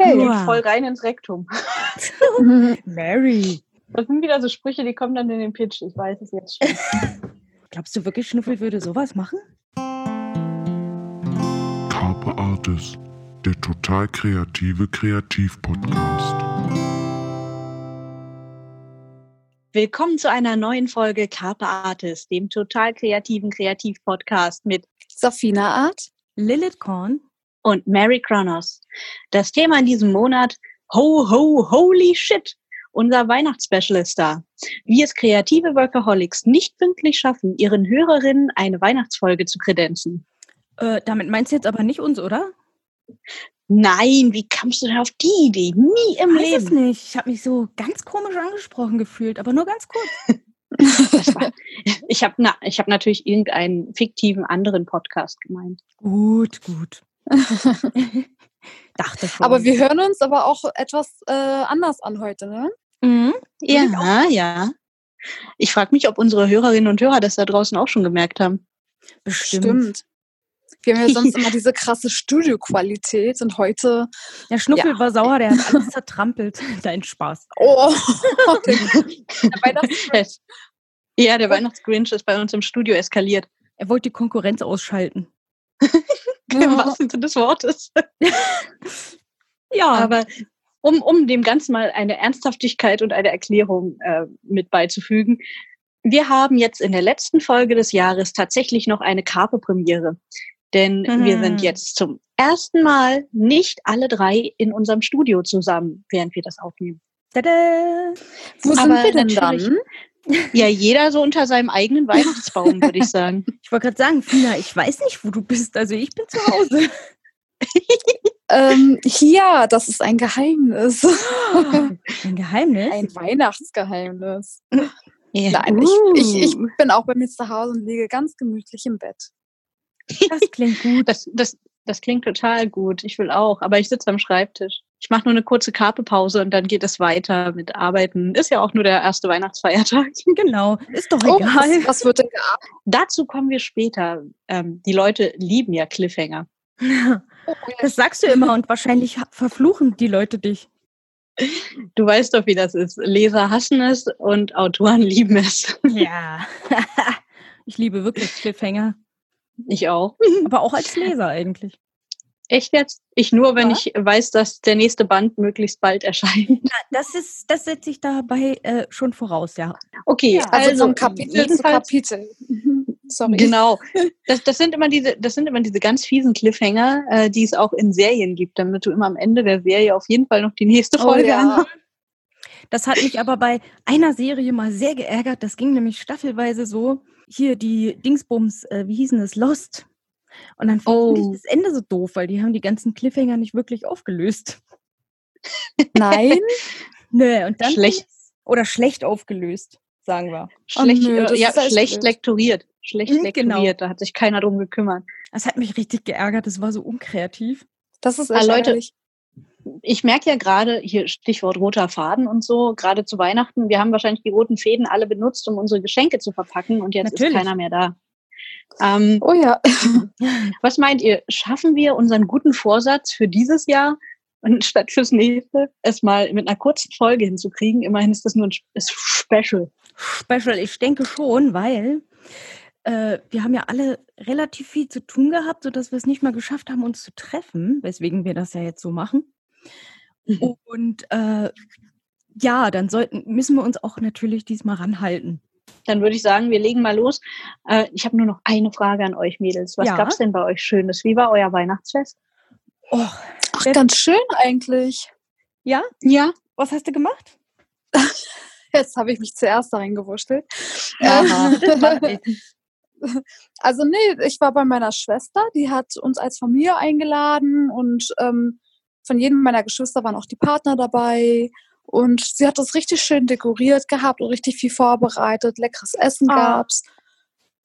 Okay. Wow. voll rein ins Rektum. Mary. Das sind wieder so Sprüche, die kommen dann in den Pitch. Ich weiß es jetzt schon. Glaubst du wirklich, Schnuffel würde sowas machen? Carpe Artis, der total kreative Kreativ-Podcast. Willkommen zu einer neuen Folge Carpe Artis, dem total kreativen Kreativ-Podcast mit Safina Art. Lilith Korn. Und Mary Kronos. Das Thema in diesem Monat, ho, ho, holy shit, unser Weihnachtsspecial ist da. Wie es kreative Workaholics nicht pünktlich schaffen, ihren Hörerinnen eine Weihnachtsfolge zu kredenzen. Äh, damit meinst du jetzt aber nicht uns, oder? Nein, wie kamst du denn auf die Idee? Nie im Weiß es Leben. nicht. Ich habe mich so ganz komisch angesprochen gefühlt, aber nur ganz kurz. War, ich habe na, ich hab natürlich irgendeinen fiktiven anderen Podcast gemeint. Gut, gut. Dachte schon. Aber wir hören uns aber auch etwas äh, anders an heute, ne? Mhm. Ja, ja. Ich frage mich, ob unsere Hörerinnen und Hörer das da draußen auch schon gemerkt haben. Bestimmt. Wir haben ja sonst immer diese krasse Studioqualität und heute, Der Schnuffel Ja. war sauer, der hat alles zertrampelt. Dein Spaß. oh, der, der Weihnachts Ja, der Weihnachtsgrinch ist bei uns im Studio eskaliert. Er wollte die Konkurrenz ausschalten. Im wahrsten Sinne des Wortes. Ja, Aber um, um dem Ganzen mal eine Ernsthaftigkeit und eine Erklärung äh, mit beizufügen. Wir haben jetzt in der letzten Folge des Jahres tatsächlich noch eine Carpe-Premiere. Denn wir Mhm. sind jetzt zum ersten Mal nicht alle drei in unserem Studio zusammen, während wir das aufnehmen. tada. Wo sind Aber wir denn dann? Ja, jeder so unter seinem eigenen Weihnachtsbaum, würde ich sagen. Ich wollte gerade sagen, Fina, ich weiß nicht, wo du bist. Also ich bin zu Hause. Ähm, hier, das ist ein Geheimnis. Ein Geheimnis? Ein Weihnachtsgeheimnis. Ja. Nein, ich, ich, ich Uh. bin auch bei mir zu Hause und liege ganz gemütlich im Bett. Das klingt gut. Das, das, das klingt total gut. Ich will auch, aber ich sitze am Schreibtisch. Ich mache nur eine kurze Karpepause und dann geht es weiter mit Arbeiten. Ist ja auch nur der erste Weihnachtsfeiertag. Genau. Ist doch Oh, egal. was, was wird denn gearbeitet? Dazu kommen wir später. Ähm, die Leute lieben ja Cliffhanger. Das sagst du immer und wahrscheinlich verfluchen die Leute dich. Du weißt doch, wie das ist. Leser hassen es und Autoren lieben es. Ja. Ich liebe wirklich Cliffhanger. Ich auch. Aber auch als Leser eigentlich. Echt jetzt? Ich nur, wenn Ja. ich weiß, dass der nächste Band möglichst bald erscheint. Das ist, das setze ich dabei äh, schon voraus, ja. Okay, Ja, Also, also, vom Kapitel zu jedenfalls- Kapitel. Mhm. Sorry. Genau. Das, das sind immer diese, das sind immer diese ganz fiesen Cliffhanger, äh, die es auch in Serien gibt, damit du immer am Ende der Serie auf jeden Fall noch die nächste Oh, Folge ja. anhörst. Das hat mich aber bei einer Serie mal sehr geärgert. Das ging nämlich staffelweise so. Hier die Dingsbums, äh, wie hießen es? Lost. Und dann fand Oh. ich das Ende so doof, weil die haben die ganzen Cliffhanger nicht wirklich aufgelöst. Nein? Nee, und dann Schlecht. oder schlecht aufgelöst, sagen wir. Schlecht, nö, äh, ja, schlecht lektoriert. Schlecht Mhm, genau. lektoriert, da hat sich keiner drum gekümmert. Das hat mich richtig geärgert. Das war so unkreativ. Das ist Ah, Leute. Ich merke ja gerade, hier Stichwort roter Faden und so, gerade zu Weihnachten, wir haben wahrscheinlich die roten Fäden alle benutzt, um unsere Geschenke zu verpacken und jetzt Natürlich. ist keiner mehr da. Ähm, Oh ja. was meint ihr, schaffen wir unseren guten Vorsatz für dieses Jahr und statt fürs nächste, es mal mit einer kurzen Folge hinzukriegen? Immerhin ist das nur ein Special. Special, ich denke schon, weil äh, wir haben ja alle relativ viel zu tun gehabt, sodass wir es nicht mal geschafft haben, uns zu treffen, weswegen wir das ja jetzt so machen. Mhm. Und äh, ja, dann sollten, müssen wir uns auch natürlich diesmal ranhalten. Dann würde ich sagen, wir legen mal los. Äh, ich habe nur noch eine Frage an euch Mädels. Was Ja. gab's denn bei euch Schönes? Wie war euer Weihnachtsfest? Oh, Ach, ganz schön eigentlich. ja? Ja. Was hast du gemacht? Jetzt habe ich mich zuerst da reingewurschtelt. Macht nichts. Also nee, ich war bei meiner Schwester, die hat uns als Familie eingeladen und ähm, von jedem meiner Geschwister waren auch die Partner dabei. Und sie hat das richtig schön dekoriert gehabt und richtig viel vorbereitet. Leckeres Essen Ah. gab's.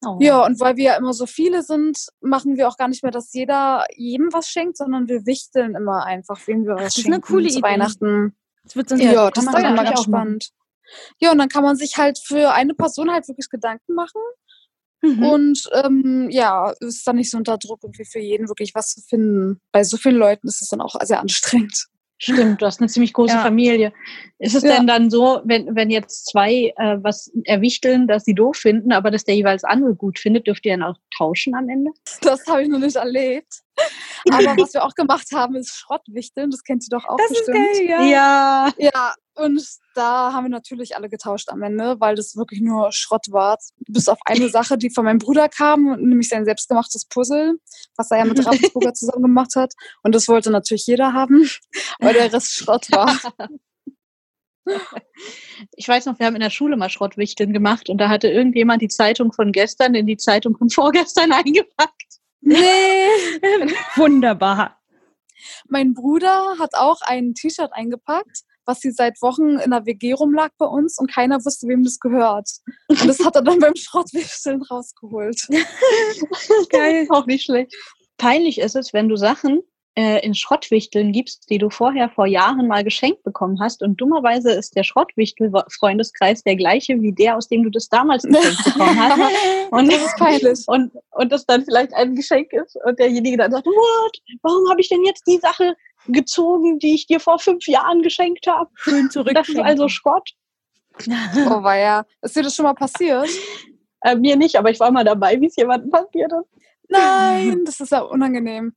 Oh. Ja, und weil wir ja immer so viele sind, machen wir auch gar nicht mehr, dass jeder jedem was schenkt, sondern wir wichteln immer einfach, wem wir was das ist schenken eine coole Idee. Weihnachten. Das wird sonst Ja, Ja, das ist dann immer ganz spannend. Ja, und dann kann man sich halt für eine Person halt wirklich Gedanken machen. Mhm. Und ähm, ja, ist dann nicht so unter Druck, irgendwie für jeden wirklich was zu finden. Bei so vielen Leuten ist es dann auch sehr anstrengend. Stimmt, du hast eine ziemlich große Ja. Familie. Ist es Ja. denn dann so, wenn, wenn jetzt zwei äh, was erwichteln, dass sie doof finden, aber dass der jeweils andere gut findet, dürft ihr dann auch tauschen am Ende? Das habe ich noch nicht erlebt. Aber was wir auch gemacht haben, ist Schrottwichteln. Das kennt ihr doch auch Das ist bestimmt. geil, ja. Ja. Ja, und da haben wir natürlich alle getauscht am Ende, weil das wirklich nur Schrott war. Bis auf eine Sache, die von meinem Bruder kam, nämlich sein selbstgemachtes Puzzle, was er ja mit Ravensburger zusammen gemacht hat. Und das wollte natürlich jeder haben, weil der Rest Schrott war. Ich weiß noch, wir haben in der Schule mal Schrottwichteln gemacht und da hatte irgendjemand die Zeitung von gestern in die Zeitung von vorgestern eingepackt. Nee! Wunderbar. Mein Bruder hat auch ein T-Shirt eingepackt, was sie seit Wochen in der WG rumlag bei uns und keiner wusste, wem das gehört. Und das hat er dann beim Schrottwichteln rausgeholt. Geil. Auch nicht schlecht. Peinlich ist es, wenn du Sachen äh, in Schrottwichteln gibst, die du vorher vor Jahren mal geschenkt bekommen hast. Und dummerweise ist der Schrottwichtel-Freundeskreis der gleiche wie der, aus dem du das damals geschenkt bekommen hast. Und, Das ist peinlich. und, und das dann vielleicht ein Geschenk ist und derjenige dann sagt, what? Warum habe ich denn jetzt die Sache gezogen, die ich dir vor fünf Jahren geschenkt habe? Schön Das ist also Schrott. Oh, war ja. Ist dir das schon mal passiert? Äh, mir nicht, aber ich war mal dabei, wie es jemandem passiert Nein, das ist ja unangenehm.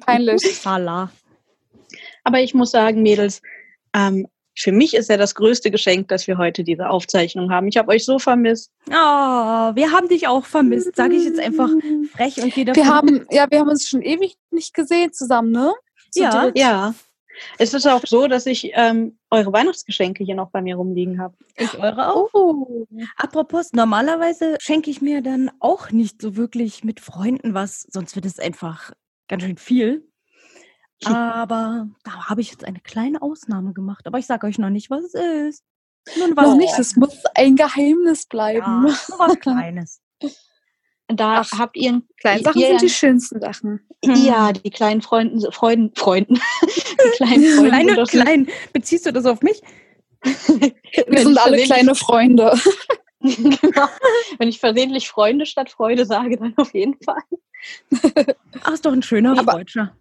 Peinlich. Salah. Aber ich muss sagen, Mädels, ähm, für mich ist ja das größte Geschenk, dass wir heute diese Aufzeichnung haben. Ich habe euch so vermisst. Oh, wir haben dich auch vermisst, sage ich jetzt einfach frech und davon Wir haben, ja, wir haben uns schon ewig nicht gesehen zusammen, ne? Zu Ja. dritt. Ja. Es ist auch so, dass ich ähm, eure Weihnachtsgeschenke hier noch bei mir rumliegen habe. ich eure auch. Oh. Apropos, normalerweise schenke ich mir dann auch nicht so wirklich mit Freunden was, sonst wird es einfach ganz schön viel. Aber da habe ich jetzt eine kleine Ausnahme gemacht. Aber ich sage euch noch nicht, was es ist. Nun Noch nicht, das muss ein Geheimnis bleiben. Ja, nur was Kleines. Da Ach, habt ihr Kleine Sachen ihr, sind die schönsten Sachen. Ja, die kleinen Freunden, Freunden, Freunden. Die kleinen Freunde. Kleine, klein. Beziehst du das auf mich? Wir sind alle kleine Freunde. genau. Wenn ich versehentlich Freunde statt Freude sage, dann auf jeden Fall. Ach, ist doch ein schöner Aber- Deutscher.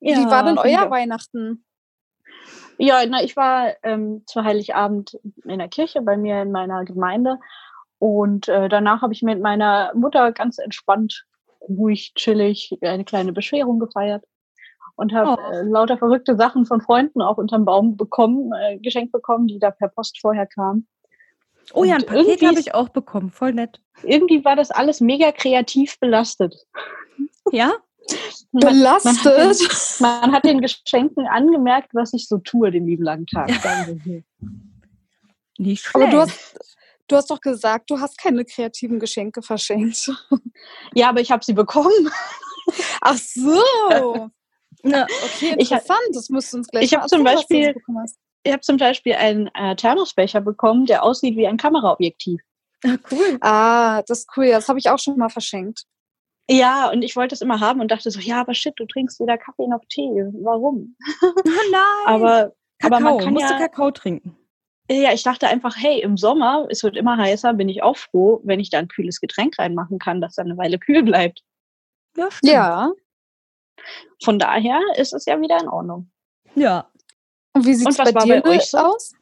Wie war denn euer. Weihnachten? Ja, na, ich war ähm, zu Heiligabend in der Kirche bei mir in meiner Gemeinde und äh, danach habe ich mit meiner Mutter ganz entspannt, ruhig, chillig eine kleine Bescherung gefeiert und habe Oh. äh, lauter verrückte Sachen von Freunden auch unterm Baum bekommen, äh, geschenkt bekommen, die da per Post vorher kamen. Oh ja, ein Und Paket irgendwie habe ich auch bekommen. Voll nett. Irgendwie war das alles mega kreativ belastet. Ja? Man, man, hat den, Belastet. man hat den Geschenken angemerkt, was ich so tue den lieben langen Tag. so. Nicht schlecht. Aber du hast, du hast doch gesagt, du hast keine kreativen Geschenke verschenkt. Ja, aber ich habe sie bekommen. Ach so. Na, Okay, Ich interessant. Das musst du uns gleich ich hab mal zum erzählen, was du Beispiel-. Ich habe zum Beispiel einen äh, Thermosbecher bekommen, der aussieht wie ein Kameraobjektiv. ah, cool. Ah, das ist cool. Das habe ich auch schon mal verschenkt. Ja, und ich wollte es immer haben und dachte so, ja, aber shit, du trinkst weder Kaffee noch Tee. Warum? Oh nein. Aber, Kakao. aber man kann Musst du ja, Kakao trinken. ja, ich dachte einfach, hey, im Sommer, es wird immer heißer, bin ich auch froh, wenn ich da ein kühles Getränk reinmachen kann, das dann eine Weile kühl bleibt. Ja. Ja. Von daher ist es ja wieder in Ordnung. Ja. Und wie sieht es bei dir bei euch aus?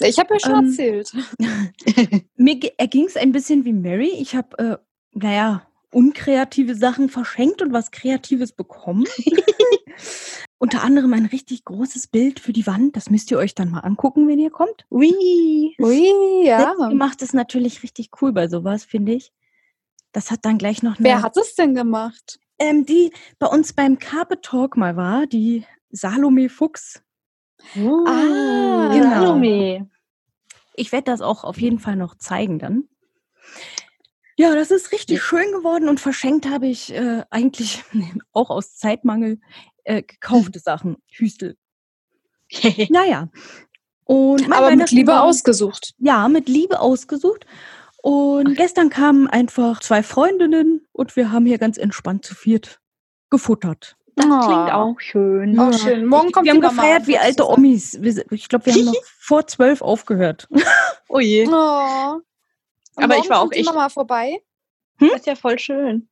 Ich habe ja schon Ähm, erzählt. Mir ging es ein bisschen wie Mary. Ich habe, äh, naja, unkreative Sachen verschenkt und was Kreatives bekommen. Unter anderem ein richtig großes Bild für die Wand. Das müsst ihr euch dann mal angucken, wenn ihr kommt. Ui. Ui, ja. Gemacht ist natürlich richtig cool bei sowas, finde ich. Das hat dann gleich noch eine, Wer hat es denn gemacht? ähm, die bei uns beim Carpet Talk mal war, die Salome Fuchs. Ah, genau. Salome. Ich werde das auch auf jeden Fall noch zeigen dann. Ja, das ist richtig schön geworden und verschenkt habe ich äh, eigentlich auch aus Zeitmangel äh, gekaufte Sachen. Hüstel. Naja. Und Aber mit Liebe war- ausgesucht. Ja, mit Liebe ausgesucht. Und gestern kamen einfach zwei Freundinnen und wir haben hier ganz entspannt zu viert gefuttert. Das Oh. klingt auch schön. Auch schön. Morgen kommt wir die haben Mama gefeiert wie alte. Omis. Ich glaube, wir haben noch vor zwölf aufgehört. Oh je. Oh. Aber ich war auch kommt die echt- Mama vorbei. Das ist ja voll schön.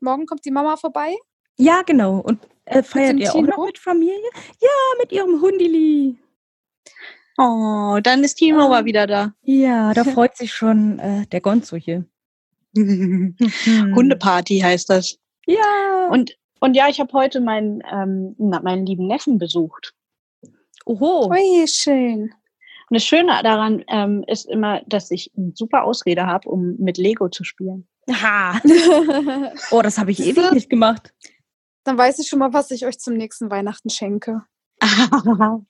Morgen kommt die Mama vorbei. Ja, genau. Und Äh, feiert ihr auch noch mit Familie? Ja, mit ihrem Hundili. Oh, dann ist Timo mal wieder da. Ja, da freut sich schon äh, der Gonzo hier. Hm. Hundeparty heißt das. Ja. Und, und ja, ich habe heute meinen, ähm, meinen lieben Neffen besucht. Oho. Ui, schön. Und das Schöne daran ähm, ist immer, dass ich eine super Ausrede habe, um mit Lego zu spielen. Ha. Oh, das habe ich ewig nicht gemacht. Dann weiß ich schon mal, was ich euch zum nächsten Weihnachten schenke.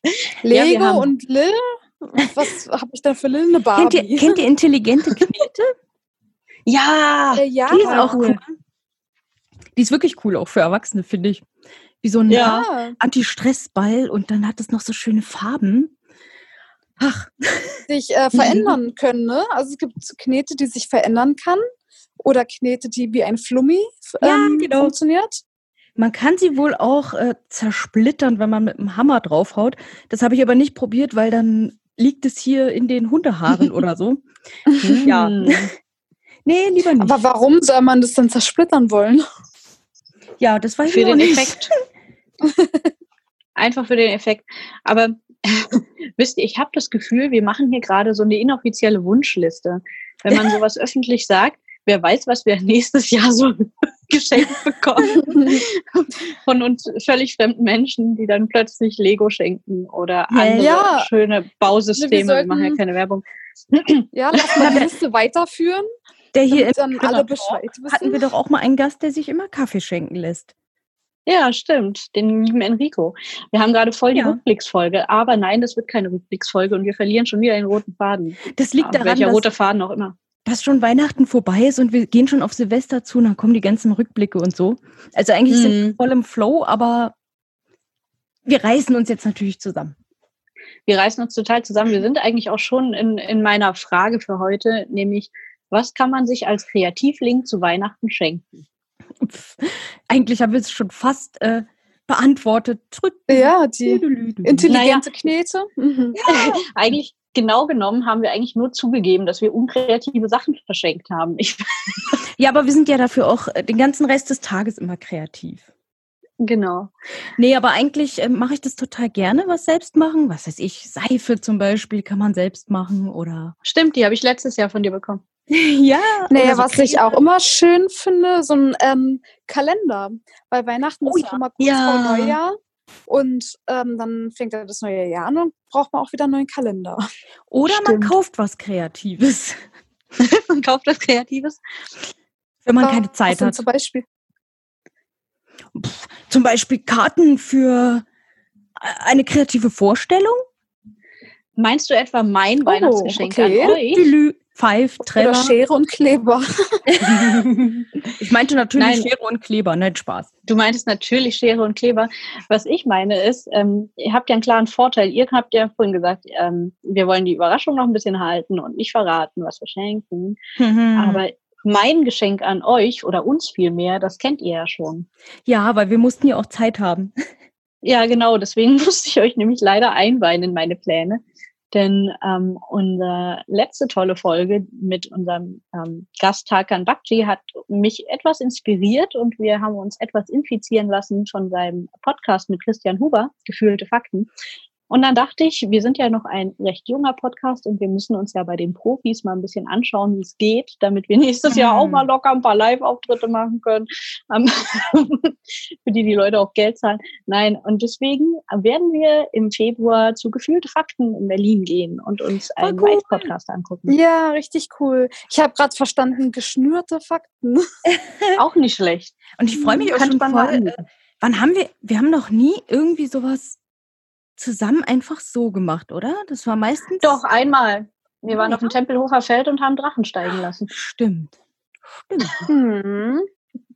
Lego haben- und Lil. Was habe ich da für Lil? Eine Kennt Barbie. ihr, kennt ihr intelligente Knete? ja, Äh, ja, Die ist auch cool. cool. Die ist wirklich cool, auch für Erwachsene, finde ich. Wie so ein Ja. Anti-Stress-Ball und dann hat es noch so schöne Farben. Ach, sich äh, verändern können. Ne? Also es gibt Knete, die sich verändern kann oder Knete, die wie ein Flummi f- Ja, ähm, genau. funktioniert. man kann sie wohl auch äh, zersplittern, wenn man mit dem Hammer draufhaut. Das habe ich aber nicht probiert, weil dann liegt es hier in den Hundehaaren oder so. Ja. Hm. Nee, lieber nicht. Aber warum soll man das denn zersplittern wollen? Ja, das für ich auch den nicht. Effekt. Einfach für den Effekt. Aber wisst ihr, ich habe das Gefühl, wir machen hier gerade so eine inoffizielle Wunschliste. Wenn man sowas öffentlich sagt, wer weiß, was wir nächstes Jahr so geschenkt bekommen von uns völlig fremden Menschen, die dann plötzlich Lego schenken oder Ja, andere ja. schöne Bausysteme. Wir Wir machen ja sollten- keine Werbung. Ja, lass mal die Liste weiterführen, Der hier im alle Bescheid hatten wir doch auch mal einen Gast, der sich immer Kaffee schenken lässt. Ja, stimmt. Den lieben Enrico. Wir haben gerade voll die Ja. Rückblicksfolge, aber nein, das wird keine Rückblicksfolge und wir verlieren schon wieder den roten Faden. Das liegt daran, welcher dass, rote Faden auch immer. dass schon Weihnachten vorbei ist und wir gehen schon auf Silvester zu und dann kommen die ganzen Rückblicke und so. Also eigentlich sind wir Mhm. voll im Flow, aber wir reißen uns jetzt natürlich zusammen. Wir reißen uns total zusammen. Wir sind eigentlich auch schon in, in meiner Frage für heute, nämlich, was kann man sich als Kreativling zu Weihnachten schenken? Pff, eigentlich haben wir es schon fast äh, beantwortet. Trüt- Ja, die intelligente Knete. Mhm. Eigentlich, genau genommen, haben wir eigentlich nur zugegeben, dass wir unkreative Sachen verschenkt haben. Ich, Ja, aber wir sind ja dafür auch äh, den ganzen Rest des Tages immer kreativ. genau. Nee, aber eigentlich äh, mache ich das total gerne, was selbst machen. Was weiß ich, Seife zum Beispiel kann man selbst machen oder. Stimmt, die habe ich letztes Jahr von dir bekommen. ja. Naja, so was ich Creme. auch immer schön finde, so ein ähm, Kalender. Weil Weihnachten Oh ist ja. immer kurz Ja. vor Neujahr. Und ähm, dann fängt ja das neue Jahr an und braucht man auch wieder einen neuen Kalender. Oder man Stimmt. kauft was Kreatives, Man kauft was Kreatives. wenn man Was keine Zeit hat. Zum Beispiel. Pff, zum Beispiel Karten für äh, eine kreative Vorstellung. Meinst du etwa mein Oh, Weihnachtsgeschenk okay. an euch? Pfeif, Oder Trevor. Schere und Kleber. Ich meinte natürlich Nein. Schere und Kleber, nicht Spaß. Du meintest natürlich Schere und Kleber. Was ich meine ist, ähm, ihr habt ja einen klaren Vorteil. Ihr habt ja vorhin gesagt, ähm, wir wollen die Überraschung noch ein bisschen halten und nicht verraten, was wir schenken. Mhm. Aber mein Geschenk an euch oder uns vielmehr, das kennt ihr ja schon. ja, weil wir mussten ja auch Zeit haben. Ja, genau. Deswegen musste ich euch nämlich leider einweihen in meine Pläne. Denn ähm, unsere letzte tolle Folge mit unserem ähm, Gast Tarkan Bakci hat mich etwas inspiriert und wir haben uns etwas infizieren lassen von seinem Podcast mit Christian Huber, Gefühlte Fakten. Und dann dachte ich, wir sind ja noch ein recht junger Podcast und wir müssen uns ja bei den Profis mal ein bisschen anschauen, wie es geht, damit wir nächstes Jahr auch Mhm. mal locker ein paar Live-Auftritte machen können, für die die Leute auch Geld zahlen. Nein, und deswegen werden wir im Februar zu Gefühlte Fakten in Berlin gehen und uns einen cool. Live-Podcast angucken. Ja, richtig cool. Ich habe gerade verstanden, geschnürte Fakten. Auch nicht schlecht. Und ich freue mich auch Könnte schon voll. Äh, wann haben wir, wir haben noch nie irgendwie sowas zusammen einfach so gemacht, oder? Das war meistens. Doch, einmal. Wir waren Ja. auf dem Tempelhofer Feld und haben Drachen steigen lassen. Stimmt. Stimmt. Hm,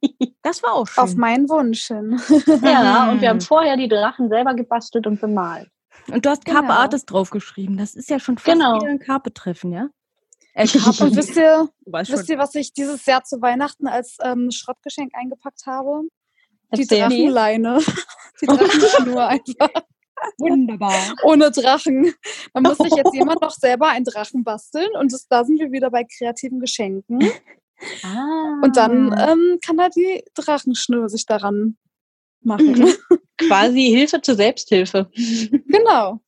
Das war auch schön. auf meinen Wunsch hin. Ja, und wir haben vorher die Drachen selber gebastelt und bemalt. Und du hast Carpe Genau. Artist draufgeschrieben. Das ist ja schon fast Genau. wieder ein Carpe-Treffen, ja? Äh, Carpe, Und wisst ihr, wisst ihr, was ich dieses Jahr zu Weihnachten als ähm, Schrottgeschenk eingepackt habe? Die. Drachenleine. Die Drachenschnur einfach. Wunderbar. Ohne Drachen. Da muss sich jetzt jemand noch selber einen Drachen basteln. Und das, da sind wir wieder bei kreativen Geschenken. Ah. Und dann ähm, kann er die Drachenschnur sich daran machen. Mhm. Quasi Hilfe zur Selbsthilfe. Genau.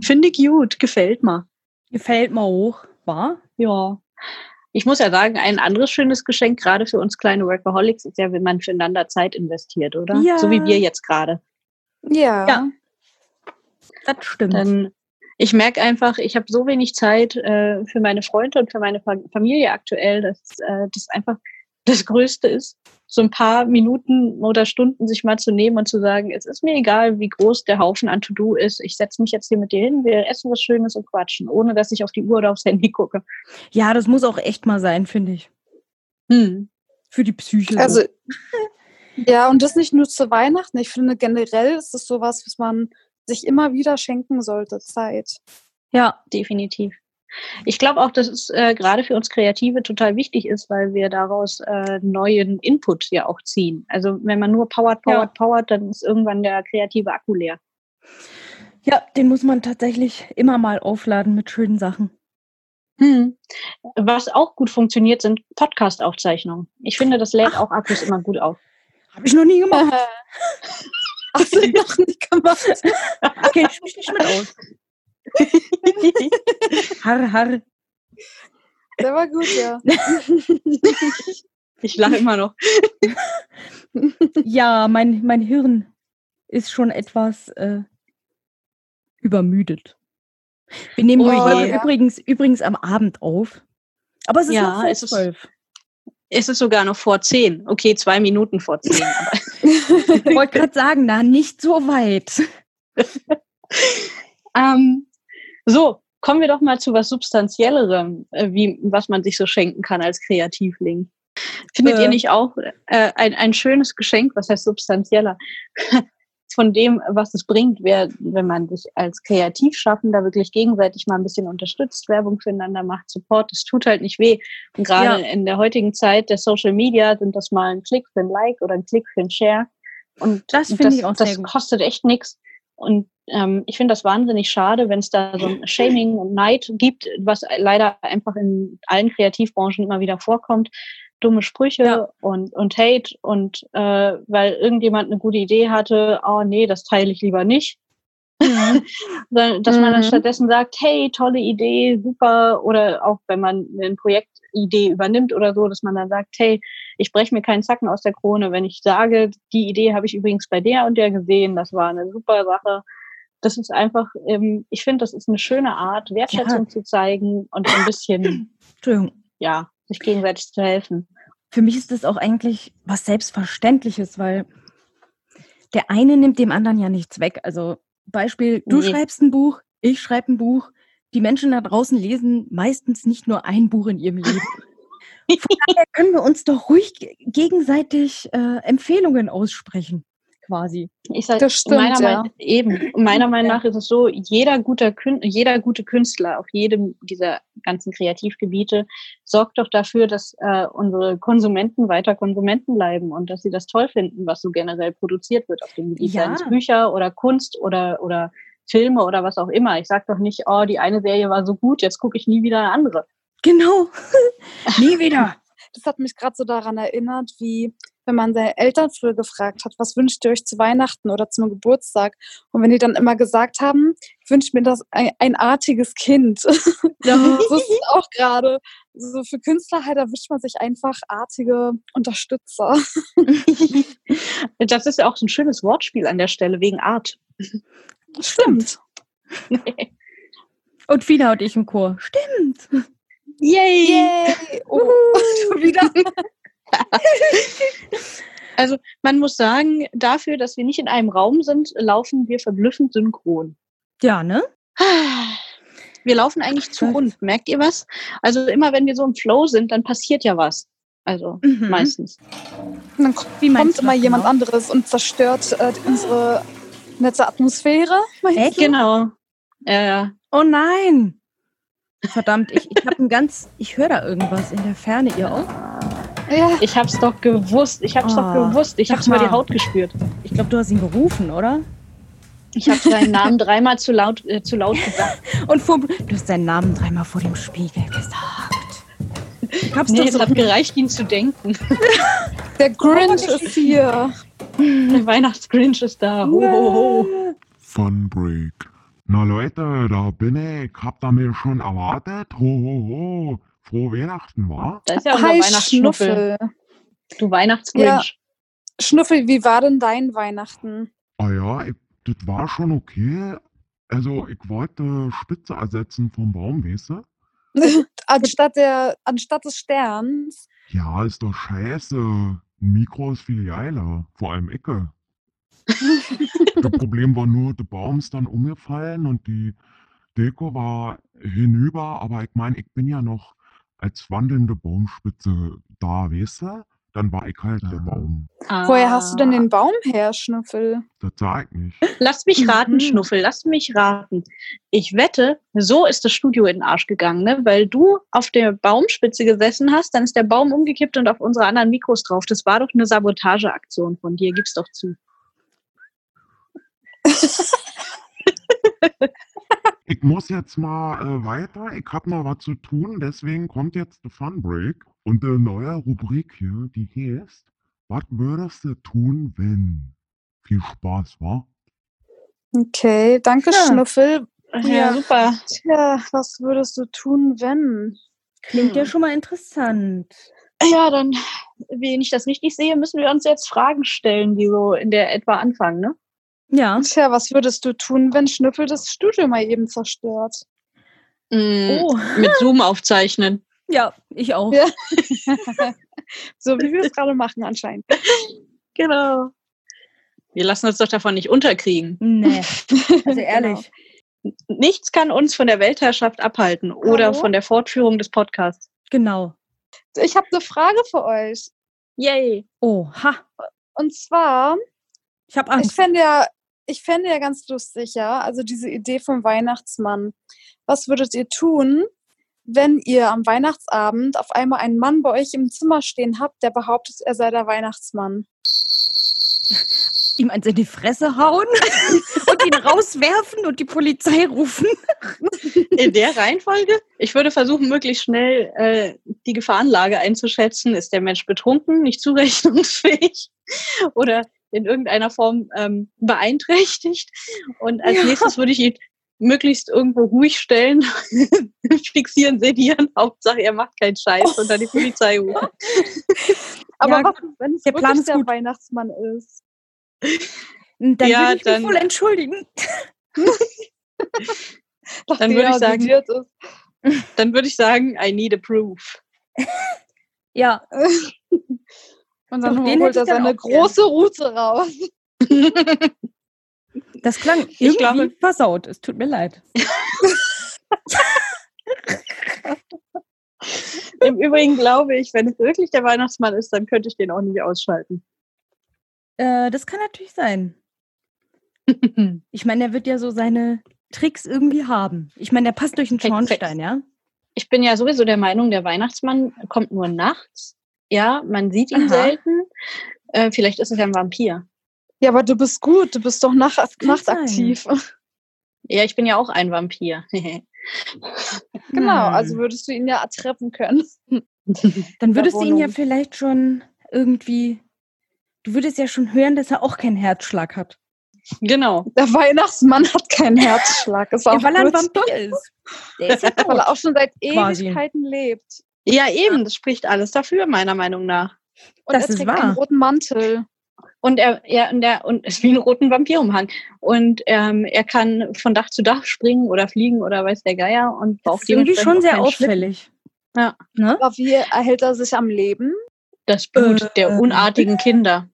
Finde ich gut, gefällt mir. Gefällt mir hoch, war? Ja. Ich muss ja sagen, ein anderes schönes Geschenk, gerade für uns kleine Workaholics, ist ja, wenn man füreinander Zeit investiert, oder? Ja. So wie wir jetzt gerade. Ja. Ja. Das stimmt. Dann, ich merke einfach, ich habe so wenig Zeit äh, für meine Freunde und für meine Fa Familie aktuell, dass äh, das einfach das Größte ist, so ein paar Minuten oder Stunden sich mal zu nehmen und zu sagen, es ist mir egal, wie groß der Haufen an To-Do ist. Ich setze mich jetzt hier mit dir hin, wir essen was Schönes und quatschen, ohne dass ich auf die Uhr oder aufs Handy gucke. ja, das muss auch echt mal sein, finde ich. Hm. Für die Psyche. Also, so. Ja, und das nicht nur zu Weihnachten. Ich finde generell ist das sowas, was man sich immer wieder schenken sollte, Zeit. ja, definitiv. Ich glaube auch, dass es äh, gerade für uns Kreative total wichtig ist, weil wir daraus äh, neuen Input ja auch ziehen. Also wenn man nur powert, powert, Ja. powert, dann ist irgendwann der kreative Akku leer. ja, den muss man tatsächlich immer mal aufladen mit schönen Sachen. Hm. Was auch gut funktioniert, sind Podcast-Aufzeichnungen. Ich finde, das lädt auch Akkus immer gut auf. Habe ich noch nie gemacht. Hast du noch nicht gemacht? Kenne ich mich nicht mit aus. Harr, harr. Der war gut, ja. ich lache immer noch. Ja, mein, mein Hirn ist schon etwas äh, übermüdet. Wir nehmen Oh Folge je. übrigens, übrigens am Abend auf. Aber es ist Ja, noch vor es ist-. Es ist sogar noch vor zehn. Okay, zwei Minuten vor zehn. Aber Ich wollte gerade sagen, na, nicht so weit. Ähm, so, kommen wir doch mal zu was Substanziellerem, äh, wie, was man sich so schenken kann als Kreativling. Findet Äh. ihr nicht auch äh, ein, ein schönes Geschenk, was heißt substanzieller, von dem, was es bringt, wär, wenn man sich als Kreativschaffender wirklich gegenseitig mal ein bisschen unterstützt, Werbung füreinander macht, Support, das tut halt nicht weh. Und gerade in der heutigen Zeit der Social Media sind das mal ein Klick für ein Like oder ein Klick für ein Share. Und Das finde ich auch das sehr gut. kostet echt nichts. Und ähm, ich finde das wahnsinnig schade, wenn es da so ein Shaming und Neid gibt, was leider einfach in allen Kreativbranchen immer wieder vorkommt. Dumme Sprüche Ja. und, und Hate und äh, weil irgendjemand eine gute Idee hatte, oh nee, das teile ich lieber nicht. Sondern, Dass man dann Mhm. stattdessen sagt, hey, tolle Idee, super. Oder auch wenn man eine Projektidee übernimmt oder so, dass man dann sagt, hey, ich breche mir keinen Zacken aus der Krone, wenn ich sage, die Idee habe ich übrigens bei der und der gesehen, das war eine super Sache. Das ist einfach, ähm, ich finde, das ist eine schöne Art, Wertschätzung Ja. zu zeigen und ein bisschen, ja, sich gegenseitig zu helfen. Für mich ist das auch eigentlich was Selbstverständliches, weil der eine nimmt dem anderen ja nichts weg. Also Beispiel, du Nee. schreibst ein Buch, ich schreibe ein Buch. Die Menschen da draußen lesen meistens nicht nur ein Buch in ihrem Leben. Von daher können wir uns doch ruhig ge- gegenseitig äh, Empfehlungen aussprechen, quasi. Ich sag, Das stimmt, meiner, ja. Meinung, eben, meiner Meinung nach ist es so, jeder, guter Kün jeder gute Künstler auf jedem dieser ganzen Kreativgebiete sorgt doch dafür, dass äh, unsere Konsumenten weiter Konsumenten bleiben und dass sie das toll finden, was so generell produziert wird auf dem Gebiet, Ja. Bücher oder Kunst oder, oder Filme oder was auch immer. Ich sag doch nicht, oh, die eine Serie war so gut, jetzt gucke ich nie wieder eine andere. Genau. Nie wieder. Das hat mich gerade so daran erinnert, wie wenn man seine Eltern früher gefragt hat, was wünscht ihr euch zu Weihnachten oder zum Geburtstag? Und wenn die dann immer gesagt haben, ich wünsche mir das ein, ein artiges Kind. so ist es auch gerade. So für Künstler halt, da wünscht man sich einfach artige Unterstützer. Das ist ja auch so ein schönes Wortspiel an der Stelle, wegen Art. Stimmt. Und Fina und ich im Chor. Stimmt. Yay! Yay! Oh, schon wieder. Also man muss sagen, dafür, dass wir nicht in einem Raum sind, laufen wir verblüffend synchron. Ja, ne? Wir laufen eigentlich zu rund, merkt ihr was? Also immer wenn wir so im Flow sind, dann passiert ja was. Also Mhm. meistens. Und dann kommt du immer jemand genau? anderes und zerstört äh, unsere nette Atmosphäre. Echt? du? Genau. Äh, Oh nein! Verdammt, ich, ich habe ein ganz. Ich höre da irgendwas in der Ferne, ihr auch? Ja, ich hab's doch gewusst. Ich hab's doch Ah, gewusst. Ich hab's über die mal. Haut gespürt. Ich glaube, du hast ihn gerufen, oder? Ich habe seinen Namen dreimal zu laut, äh, zu laut gesagt. Und vor, du hast deinen Namen dreimal vor dem Spiegel gesagt. Ich hab's Nee, doch es so. hat gereicht, ihn zu denken. der Grinch ist hier. Der Weihnachtsgrinch ist da. Ho, ho, ho. Fun Break. Na Leute, da bin ich. Habt ihr mir schon erwartet? Ho, ho, ho. Frohe Weihnachten, wa? Da ist ja unser Hi, Weihnachtsschnuffel. Schnuffel. Du Weihnachtsgrinch. Schnuffel, wie war denn dein Weihnachten? Ah ja, ich, das war schon okay. Also, ich wollte Spitze ersetzen vom Baum, weißt du? anstatt, der, anstatt des Sterns. Ja, ist doch scheiße. Ein Mikro ist viel geiler. Vor allem Ecke. das Problem war nur, der Baum ist dann umgefallen und die Deko war hinüber. Aber ich meine, ich bin ja noch als wandelnde Baumspitze da, weißt du? Dann war ich halt der Baum. Woher hast du denn Ah. den Baum her, Schnuffel? Das sag ich nicht. Lass mich raten, Mhm. Schnuffel, lass mich raten. Ich wette, so ist das Studio in den Arsch gegangen, ne? weil du auf der Baumspitze gesessen hast, dann ist der Baum umgekippt und auf unsere anderen Mikros drauf. Das war doch eine Sabotageaktion von dir, gib's doch zu. Ich muss jetzt mal äh, weiter. Ich habe noch was zu tun. Deswegen kommt jetzt der Fun Break. Und eine neue Rubrik hier, die heißt: Was würdest du tun, wenn? Viel Spaß, wa? Okay, danke, Ja. Schnuffel. Ja, Ja. super. Tja, was würdest du tun, wenn? Klingt ja Hm. schon mal interessant. Ja, dann, wenn ich das richtig sehe, müssen wir uns jetzt Fragen stellen, die so in der etwa anfangen, ne? Ja. Tja, was würdest du tun, wenn Schnüffel das Studio mal eben zerstört? Mm, Oh. Mit Zoom aufzeichnen. Ja, ich auch. Ja. So wie wir es gerade machen anscheinend. Genau. Wir lassen uns doch davon nicht unterkriegen. Nee. Also Genau. ehrlich. Nichts kann uns von der Weltherrschaft abhalten oder Hallo? von der Fortführung des Podcasts. Genau. Ich habe eine Frage für euch. Yay. Oh, ha. Und zwar, Ich habe ich Angst. fände ja, ich fände ja ganz lustig, ja, also diese Idee vom Weihnachtsmann. Was würdet ihr tun, wenn ihr am Weihnachtsabend auf einmal einen Mann bei euch im Zimmer stehen habt, der behauptet, er sei der Weihnachtsmann? Ihm eins in die Fresse hauen und ihn rauswerfen und die Polizei rufen. In der Reihenfolge? Ich würde versuchen, möglichst schnell äh, die Gefahrenlage einzuschätzen. Ist der Mensch betrunken, nicht zurechnungsfähig oder in irgendeiner Form ähm, beeinträchtigt? Und als Ja. nächstes würde ich ihn möglichst irgendwo ruhig stellen, fixieren, sedieren. Hauptsache, er macht keinen Scheiß und dann die Polizei rufen. Aber Ja, was, wenn es der Plan ist der gut. Weihnachtsmann ist? Dann Ja, würde ich dann- mich wohl entschuldigen. Nachdem würde ich sagen-. Dann würde ich sagen, I need a proof. Ja, Und dann Doch, holt er ich dann seine große Route raus. das klang irgendwie glaube- versaut. Es tut mir leid. Im Übrigen glaube ich, wenn es wirklich der Weihnachtsmann ist, dann könnte ich den auch nicht ausschalten. Äh, das kann natürlich sein. Ich meine, er wird ja so seine Tricks irgendwie haben. Ich meine, der passt durch den Schornstein, ja? Ich bin ja sowieso der Meinung, der Weihnachtsmann kommt nur nachts. Ja, man sieht ihn Aha. selten. Äh, vielleicht ist es ja ein Vampir. Ja, aber du bist gut, du bist doch nach, nachtaktiv. Ja, ich bin ja auch ein Vampir. Genau, Hm. also würdest du ihn ja treffen können. Dann würdest du ihn ja vielleicht schon irgendwie. Du würdest ja schon hören, dass er auch keinen Herzschlag hat. genau. Der Weihnachtsmann hat keinen Herzschlag. Ist auch Ja, weil er ein. Vampir ist. Der ist ja Weil tot. er auch schon seit Quasi. Ewigkeiten lebt. Ja, eben, das spricht alles dafür, meiner Meinung nach. Und Das er ist trägt wahr. einen roten Mantel. Und er, ja, und er, und ist wie ein roten Vampirumhang. Und ähm, er kann von Dach zu Dach springen oder fliegen oder weiß der Geier und Das braucht ist irgendwie schon sehr Schlitten. auffällig. Ja. Ne? Aber wie erhält er sich am Leben? Das Blut Äh. der unartigen Kinder.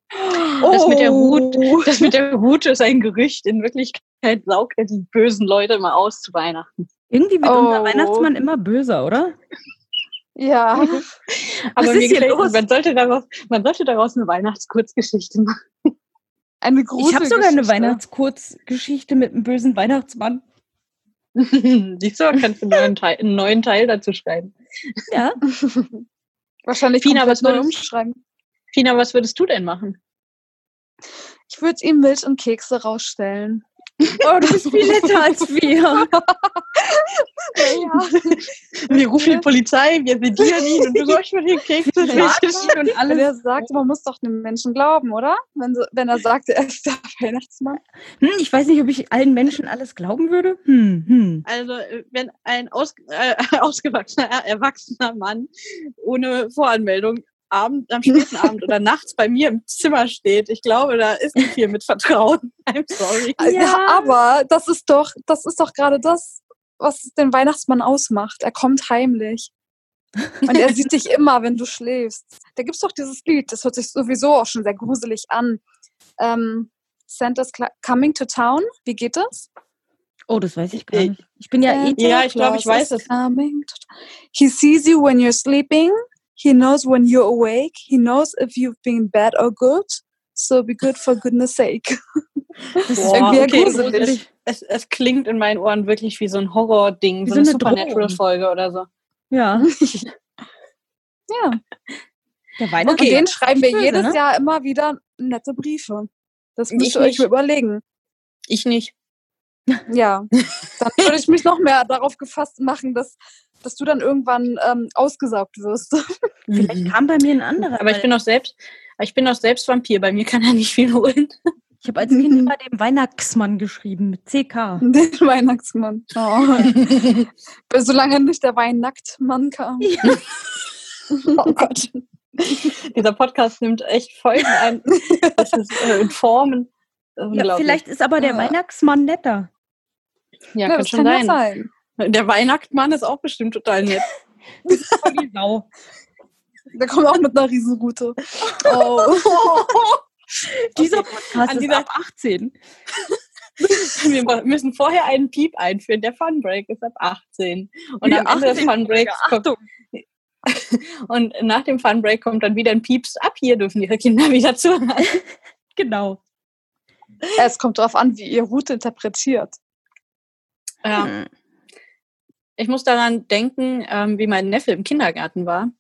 Das mit der Hut, Oh. das mit der Hut ist ein Gerücht. In Wirklichkeit saugt er die bösen Leute immer aus zu Weihnachten. Irgendwie wird unser Oh. Weihnachtsmann immer böser, oder? Ja. Aber Was ist hier los? man sollte daraus, man sollte daraus eine Weihnachtskurzgeschichte machen. Eine Ich habe sogar eine. Weihnachtskurzgeschichte mit einem bösen Weihnachtsmann. Siehst du, kannst du einen neuen Teil, einen neuen Teil dazu schreiben. Ja. Wahrscheinlich Fina, was neu würdest- umschreiben. Fina, was würdest du denn machen? Ich würde ihm Milch und Kekse rausstellen. Oh, du bist viel netter als wir. Wir rufen die Polizei, wir sedieren ihn und du sollst mir den Keks und alles. er sagt, man muss doch dem Menschen glauben, oder? Wenn, so, wenn er sagt, er ist der Weihnachtsmann. Hm, ich weiß nicht, ob ich allen Menschen alles glauben würde. Hm, hm. Also, äh, wenn ein aus, äh, ausgewachsener, erwachsener Mann ohne Voranmeldung Abend, am späten Abend oder nachts bei mir im Zimmer steht, ich glaube, da ist nicht viel mit Vertrauen. I'm sorry. Ja. Ja. aber das ist doch, das ist doch gerade das, was den Weihnachtsmann ausmacht. Er kommt heimlich. Und er sieht dich immer, wenn du schläfst. Da gibt's doch dieses Lied, das hört sich sowieso auch schon sehr gruselig an. Ähm, Santa's Cla- Coming to Town. Wie geht das? Oh, das weiß ich gar nicht. Ich bin ja eh. Ja, ich glaube, ich weiß is es. He sees you when you're sleeping. He knows when you're awake. He knows if you've been bad or good. So be good for goodness sake. Das ist Boah, irgendwie okay, gruselig. Es, es klingt in meinen Ohren wirklich wie so ein Horror-Ding, Wie so so eine eine. Supernatural-Folge oder so. Ja, Ja. der Und Weihnachtsmann. den schreiben wir böse, jedes ne? Jahr immer wieder nette Briefe. Das müsst Ich ihr euch nicht. überlegen. Ich nicht. Ja. Dann würde ich mich noch mehr darauf gefasst machen, dass, dass du dann irgendwann ähm, ausgesaugt wirst. Vielleicht kam bei mir ein anderer. Aber ich bin auch selbst, ich bin auch selbst Vampir. Bei mir kann er nicht viel holen. ich habe als Kind immer den Weihnachtsmann geschrieben mit CK. Den Weihnachtsmann. Oh. Solange nicht der Weihnachtsmann kam. Oh Gott. Dieser Podcast nimmt echt Folgen ein. Das ist äh, in Formen. Ja, vielleicht ist aber der Ja. Weihnachtsmann netter. Ja, Ja, kann das schon kann ja sein. sein. Der Weihnachtsmann ist auch bestimmt total nett. Die Sau. Der kommt auch mit einer Riesenrute. Oh. Dieser. Podcast An ist dieser- ab 18. Wir müssen vorher einen Piep einführen. Der Funbreak ist ab 18. Und Wie am Ende des 18? Funbreaks kommt, und nach dem Funbreak kommt dann wieder ein Pieps. Ab hier dürfen ihre Kinder wieder zuhören. Genau. Es kommt darauf an, wie ihr Route interpretiert. Ja. Hm. Ich muss daran denken, ähm, wie mein Neffe im Kindergarten war.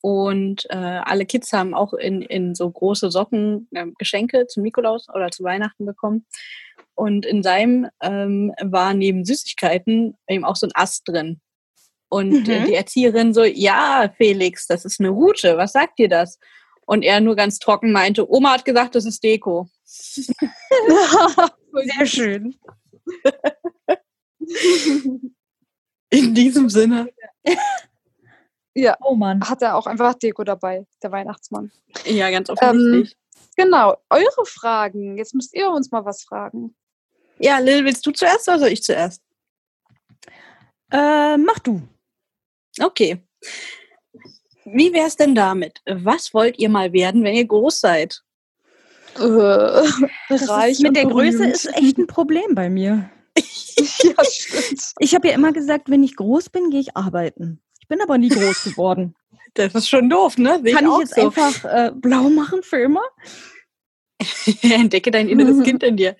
Und äh, alle Kids haben auch in, in so große Socken ähm, Geschenke zum Nikolaus oder zu Weihnachten bekommen. Und in seinem ähm, war neben Süßigkeiten eben auch so ein Ast drin. Und äh, Mhm. die Erzieherin so, ja, Felix, das ist eine Route, was sagt dir das? Und er nur ganz trocken meinte, Oma hat gesagt, das ist Deko. Sehr schön. In diesem Sinne. Ja, Oh Mann. hat er auch einfach Deko dabei, der Weihnachtsmann. Ja, ganz offensichtlich. Genau, eure Fragen. Jetzt müsst ihr uns mal was fragen. Ja, Lil, willst du zuerst oder soll ich zuerst? Äh, mach du. Okay. Wie wär's denn damit? Was wollt ihr mal werden, wenn ihr groß seid? Äh, reich ist, mit und der Größe berühmt. ist echt ein Problem bei mir. ja, stimmt. Ich habe ja immer gesagt, wenn ich groß bin, gehe ich arbeiten. Ich bin aber nie groß geworden. Das ist schon doof, ne? Sehe Kann ich auch jetzt so. einfach äh, blau machen für immer? Entdecke dein inneres Kind in dir.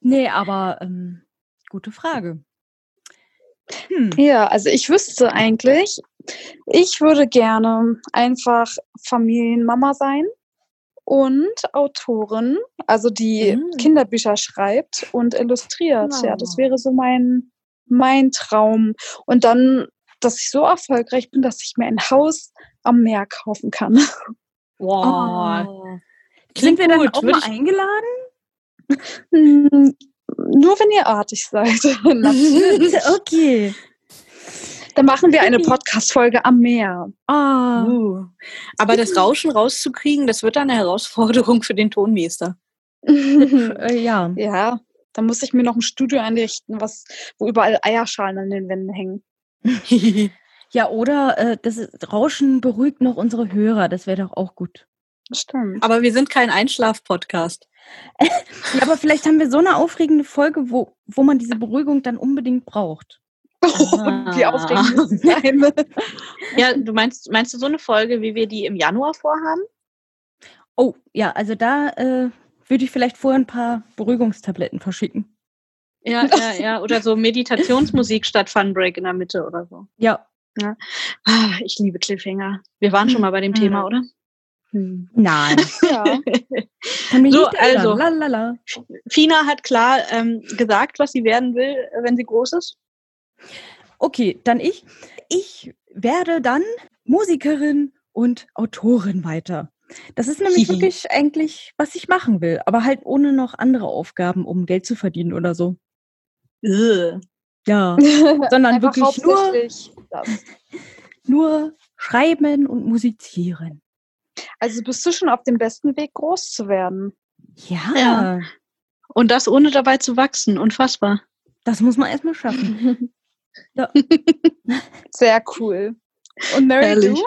nee, aber ähm, gute Frage. Hm. Ja, also ich wüsste eigentlich, ich würde gerne einfach Familienmama sein und Autorin, also die Mm. Kinderbücher schreibt und illustriert. Ja, das Oh. wäre so mein, mein Traum. Und dann, dass ich so erfolgreich bin, dass ich mir ein Haus am Meer kaufen kann. Wow. Oh. Klingt Sind wir dann auch Würde mal eingeladen? Hm, Nur wenn ihr artig seid. Okay. Dann machen wir eine Podcast-Folge am Meer. Ah. Uh. Aber das Rauschen rauszukriegen, das wird dann eine Herausforderung für den Tonmeister. Äh, ja. Ja, da muss ich mir noch ein Studio einrichten, was, wo überall Eierschalen an den Wänden hängen. Ja, oder äh, das ist, Rauschen beruhigt noch unsere Hörer. Das wäre doch auch gut. Stimmt. Aber wir sind kein Einschlaf-Podcast. Ja, aber vielleicht haben wir so eine aufregende Folge, wo, wo man diese Beruhigung dann unbedingt braucht. Wie aufregend muss es sein. Ja, du meinst, meinst du so eine Folge, wie wir die im Januar vorhaben? Oh, ja, also da äh, würde ich vielleicht vorher ein paar Beruhigungstabletten verschicken. Ja, ja, ja. Oder so Meditationsmusik statt Funbreak in der Mitte oder so. Ja. Ah, ich liebe Cliffhanger. Wir waren schon mal bei dem Mhm. Thema, oder? Hm. Nein. Ja. So, also. Lalala. Fina hat klar ähm, gesagt, was sie werden will, wenn sie groß ist. Okay, dann ich. Ich werde dann Musikerin und Autorin weiter. Das ist nämlich Hihi. wirklich eigentlich, was ich machen will, aber halt ohne noch andere Aufgaben, um Geld zu verdienen oder so. Ja, sondern wirklich nur, nur schreiben und musizieren. Also bist du schon auf dem besten Weg, groß zu werden. Ja, Ja. Und das ohne dabei zu wachsen. Unfassbar. das muss man erstmal schaffen. Ja. Sehr cool. Und Mary, Herrlich. du?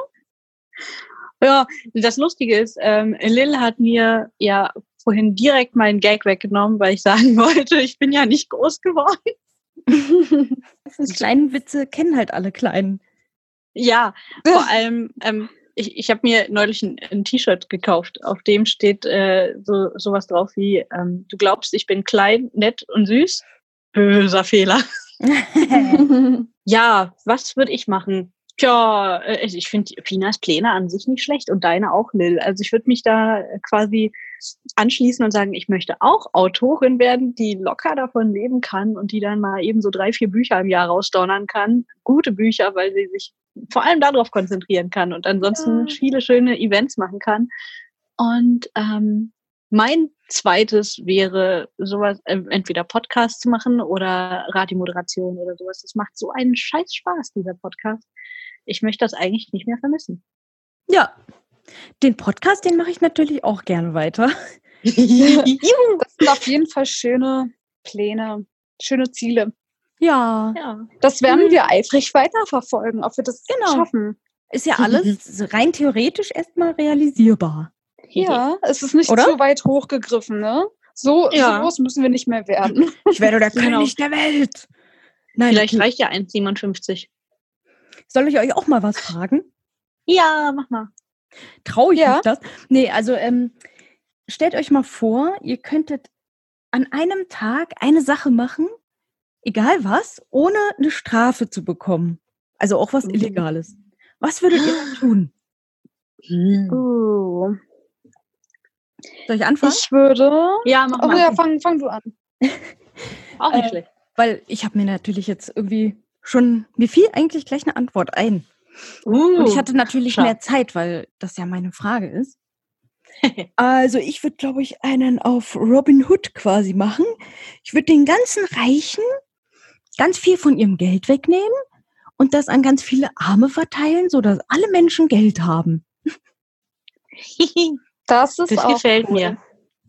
Ja, das Lustige ist, ähm, Lil hat mir ja vorhin direkt meinen Gag weggenommen, weil ich sagen wollte, ich bin ja nicht groß geworden. Die kleinen Witze kennen halt alle Kleinen. Ja, vor allem, ähm, ich, ich habe mir neulich ein, ein T-Shirt gekauft, auf dem steht äh, so sowas drauf wie, ähm, du glaubst, ich bin klein, nett und süß? Böser Fehler. Ja, was würde ich machen? Tja, äh, ich finde Finas Pläne an sich nicht schlecht und deine auch, Lil. Also ich würde mich da äh, quasi anschließen und sagen, ich möchte auch Autorin werden, die locker davon leben kann und die dann mal eben so drei, vier Bücher im Jahr rausdonnern kann. Gute Bücher, weil sie sich vor allem darauf konzentrieren kann und ansonsten Ja. viele schöne Events machen kann. Und ähm, mein zweites wäre sowas, äh, entweder Podcast zu machen oder Radiomoderation oder sowas. Das macht so einen scheiß Spaß, dieser Podcast. Ich möchte das eigentlich nicht mehr vermissen. Ja, den Podcast, den mache ich natürlich auch gerne weiter. Das sind auf jeden Fall schöne Pläne, schöne Ziele. Ja, ja. Das werden Mhm. wir eifrig weiterverfolgen, ob wir das Genau. schaffen. ist ja alles rein theoretisch erstmal realisierbar. Ja, es ist nicht Oder? zu weit hochgegriffen, ne? So, Ja. so groß müssen wir nicht mehr werden. Ich werde der Genau. König der Welt. Nein, Vielleicht reicht ja 1,57. soll ich euch auch mal was fragen? Ja, mach mal. Traue ich Ja. mich das? Nee, also ähm, stellt euch mal vor, ihr könntet an einem Tag eine Sache machen, egal was, ohne eine Strafe zu bekommen. Also auch was Mhm. Illegales. Was würdet ihr dann tun? Uh. Soll ich anfangen? Ich würde. Ja, mach Oh mal. ja, fang, fang du an. Auch nicht Äh, schlecht. Weil ich habe mir natürlich jetzt irgendwie schon, mir fiel eigentlich gleich eine Antwort ein. Uh, Und ich hatte natürlich schau. mehr Zeit, weil das ja meine Frage ist. Also ich würde, glaube ich, einen auf Robin Hood quasi machen. Ich würde den ganzen Reichen ganz viel von ihrem Geld wegnehmen und das an ganz viele Arme verteilen, sodass alle Menschen Geld haben. Das ist das auch gefällt cool. mir.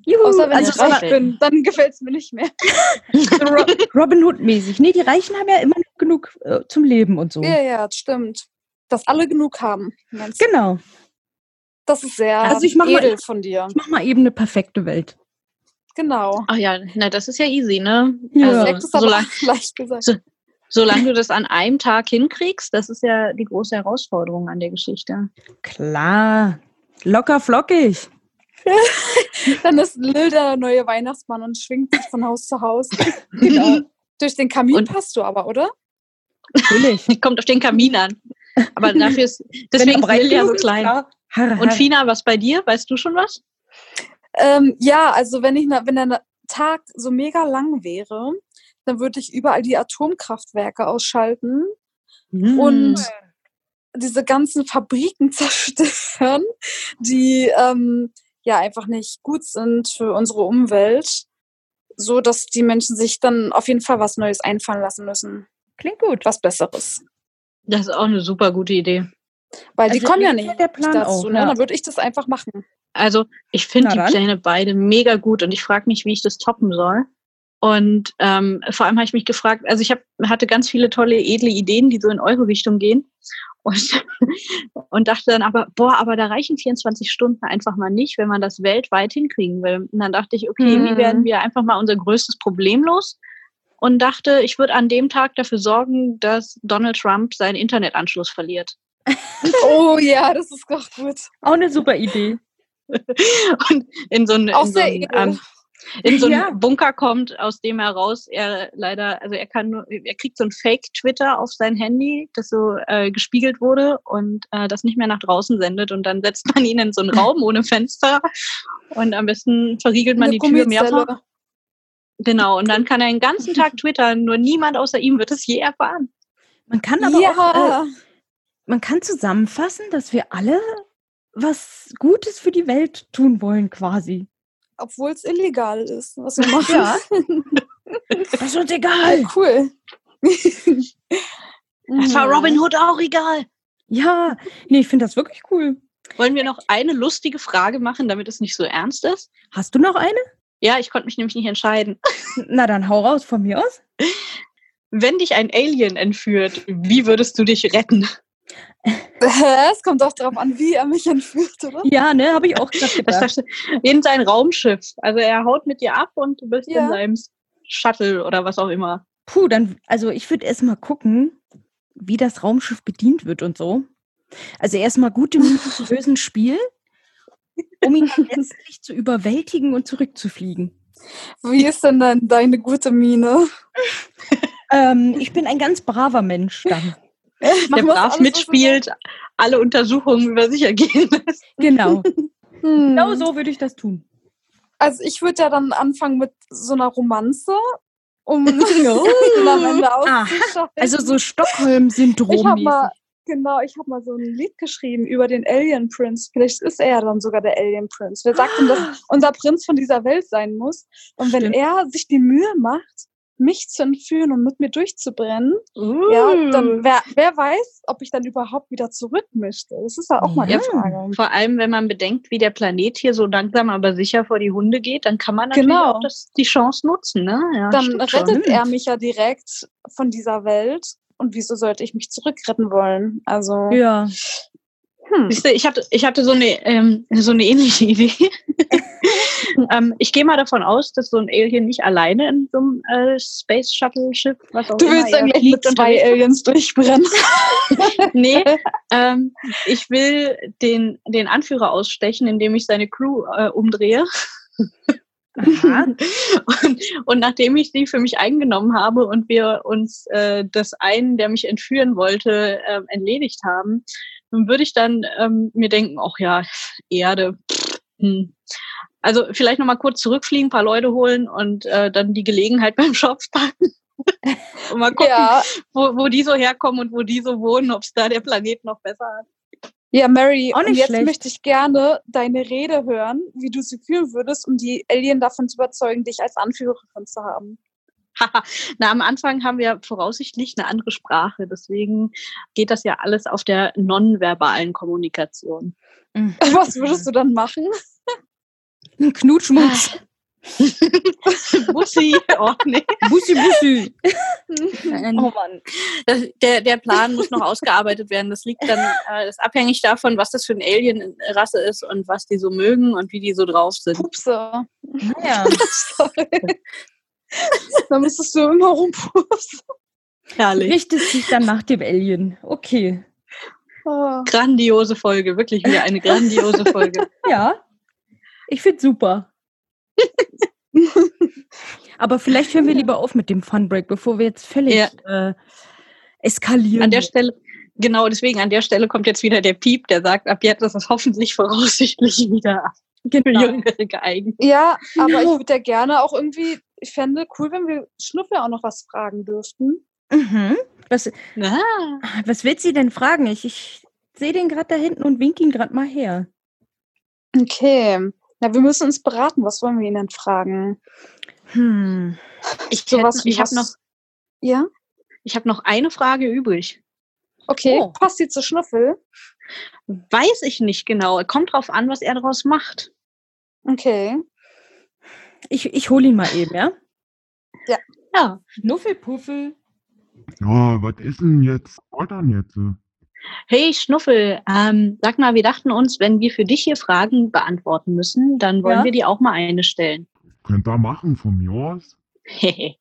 Juhu, Außer wenn also ich reich bin, dann gefällt es mir nicht mehr. Ro Robin Hood mäßig. Nee, die Reichen haben ja immer noch genug äh, zum Leben und so. Ja, ja, das stimmt. Dass alle genug haben. Genau. das ist sehr Also ich mach mal- edel von dir. Ich mach mal eben eine perfekte Welt. Genau. Ach ja, na, das ist ja easy, ne? Ja. Also, solange, leicht gesagt. so- solange du das an einem Tag hinkriegst, das ist ja die große Herausforderung an der Geschichte. Klar. Locker flockig. Dann ist Lil der neue Weihnachtsmann und schwingt sich von Haus zu Haus. Genau. Durch den Kamin Und- passt du aber, oder? Natürlich. Kommt auf den Kamin an. Aber dafür ist, deswegen ist Lil ja so klein. Har, Und. Fina, was bei dir? Weißt du schon was? Ähm, ja, also wenn ich wenn der Tag so mega lang wäre, dann würde ich überall die Atomkraftwerke ausschalten und diese ganzen Fabriken zerstören, die ähm, ja einfach nicht gut sind für unsere Umwelt, so dass die Menschen sich dann auf jeden Fall was Neues einfallen lassen müssen, Klingt gut. was Besseres, Das ist auch eine super gute Idee. weil die Also kommen ja nicht der Plan dazu, auch, ne? ja. Dann würde ich das einfach machen. Also ich finde die. Pläne beide mega gut und ich frage mich, wie ich das toppen soll. Und ähm, vor allem habe ich mich gefragt, also ich hab, hatte ganz viele tolle, edle Ideen, die so in eure Richtung gehen. Und, und dachte dann aber, boah, aber da reichen 24 Stunden einfach mal nicht, wenn man das weltweit hinkriegen will. Und dann dachte ich, okay, wie Mhm. werden wir einfach mal unser größtes Problem los? Und dachte, ich würde an dem Tag dafür sorgen, dass Donald Trump seinen Internetanschluss verliert. Oh ja, das ist doch gut. Auch eine super Idee. Und in so ein, Auch in so sehr ein edel. ähm, in so einen Ja. Bunker kommt, aus dem er raus, er leider, also er kann nur, er kriegt so ein Fake-Twitter auf sein Handy, das so äh, gespiegelt wurde und äh, das nicht mehr nach draußen sendet und dann setzt man ihn in so einen Raum ohne Fenster und am besten verriegelt man Eine die Tür mehrfach. Genau, und dann kann er den ganzen Tag twittern, nur niemand außer ihm wird es je erfahren. Man kann aber auch, äh, Ja, man kann zusammenfassen, dass wir alle was Gutes für die Welt tun wollen, quasi. Obwohl es illegal ist, was wir machen. Ja. Das ist uns egal. cool. Das war Mhm. Robin Hood auch egal. Ja, nee, ich finde das wirklich cool. Wollen wir noch eine lustige Frage machen, damit es nicht so ernst ist? Hast du noch eine? Ja, ich konnte mich nämlich nicht entscheiden. Na dann hau raus von mir aus. Wenn dich ein Alien entführt, wie würdest du dich retten? Es kommt auch darauf an, wie er mich entführt, oder? Ja, ne, habe ich auch gedacht. in sein Raumschiff. Also er haut mit dir ab und du bist Ja. in seinem Shuttle oder was auch immer. Puh, dann, also ich würde erst mal gucken, wie das Raumschiff bedient wird und so. Also erstmal gute Miene zum bösen Spiel, um ihn dann letztlich zu überwältigen und zurückzufliegen. Wie ist denn dann deine gute Miene? Ähm, ich bin ein ganz braver Mensch dann. Der brav mitspielt, alle Untersuchungen über sich ergehen lässt. Genau. Hm. Genau so würde ich das tun. Also ich würde ja dann anfangen mit so einer Romanze, um ihn am Ende auszuschalten. Also so ich habe Stockholm-Syndrom. mal, genau, ich habe mal so ein Lied geschrieben über den Alien Prince. Vielleicht ist er ja dann sogar der Alien Prince. Wer sagt denn, dass unser Prinz von dieser Welt sein muss? Und wenn Stimmt. er sich die Mühe macht, mich zu entführen und mit mir durchzubrennen, ja, Uh. dann wer, wer weiß, ob ich dann überhaupt wieder zurück möchte. Das ist ja auch mal Ja. eine Frage. Vor allem, wenn man bedenkt, wie der Planet hier so langsam aber sicher vor die Hunde geht, dann kann man natürlich Genau. auch das, die Chance nutzen. Ne? Ja, Dann stimmt schon. rettet er mich ja direkt von dieser Welt. Und wieso sollte ich mich zurückretten wollen? Also, Ja. Hm. Siehst du, ich hatte, ich hatte so eine, ähm, so eine ähnliche Idee. ähm, ich gehe mal davon aus, dass so ein Alien nicht alleine in so einem äh, Space Shuttle Schiff, was auch du immer willst dann gleich mit zwei. Aliens durchbrennen. Nee, ähm, ich will den, den Anführer ausstechen, indem ich seine Crew äh, umdrehe. Und, und nachdem ich sie für mich eingenommen habe und wir uns äh, das einen, der mich entführen wollte, ähm, entledigt haben, dann würde ich dann ähm, mir denken, ach ja, Erde. pff, Hm. Also vielleicht nochmal kurz zurückfliegen, ein paar Leute holen und äh, dann die Gelegenheit beim Shop packen. und mal gucken, Ja, wo, wo die so herkommen und wo die so wohnen, ob es da der Planet noch besser hat. ja, Mary, Auch und jetzt schlecht. möchte ich gerne deine Rede hören, wie du sie fühlen würdest, um die Alien davon zu überzeugen, dich als Anführerin zu haben. Haha. Na, am Anfang haben wir voraussichtlich eine andere Sprache. Deswegen geht das ja alles auf der nonverbalen Kommunikation. Mhm. Was würdest du dann machen? Ein Knutschmuts. Bussi, oh nee. Bussi, Bussi. Oh Mann. Das, der, der Plan muss noch ausgearbeitet werden. Das liegt dann, äh, ist abhängig davon, was das für eine Alien-Rasse ist und was die so mögen und wie die so drauf sind. Pupse. Ja. Sorry. da müsstest du immer rumpupsen. Herrlich. Richtest dich dann nach dem Alien. Okay. Oh. Grandiose Folge, wirklich wieder eine grandiose Folge. Ja. Ich find's super. Aber vielleicht hören wir lieber auf mit dem Funbreak, bevor wir jetzt völlig Ja. äh, eskalieren. An der Stelle, genau deswegen, an der Stelle kommt jetzt wieder der Piep, der sagt, ab jetzt ist es hoffentlich voraussichtlich wieder für genau. Jüngere geeignet. Ja, aber ich würde ja gerne auch irgendwie, ich fände cool, wenn wir Schnuffel auch noch was fragen dürften. Mhm. Was, Ah. was willst sie denn fragen? Ich, ich sehe den gerade da hinten und wink ihn gerade mal her. Okay. Na, wir müssen uns beraten. Was wollen wir ihn denn fragen? Hm. Ich, hätte- wie ich habe noch, Ja? ich hab noch eine Frage übrig. Okay. Oh. Passt die zu Schnuffel? Weiß ich nicht genau. Kommt drauf an, was er daraus macht. Okay. Ich, ich hole ihn mal eben, ja? Ja. Schnuffelpuffel. Ja, was ist denn jetzt? Was dann jetzt? Hey Schnuffel, ähm, sag mal, wir dachten uns, wenn wir für dich hier Fragen beantworten müssen, dann wollen Ja. wir dir auch mal eine stellen. Könnt ihr machen von mir aus?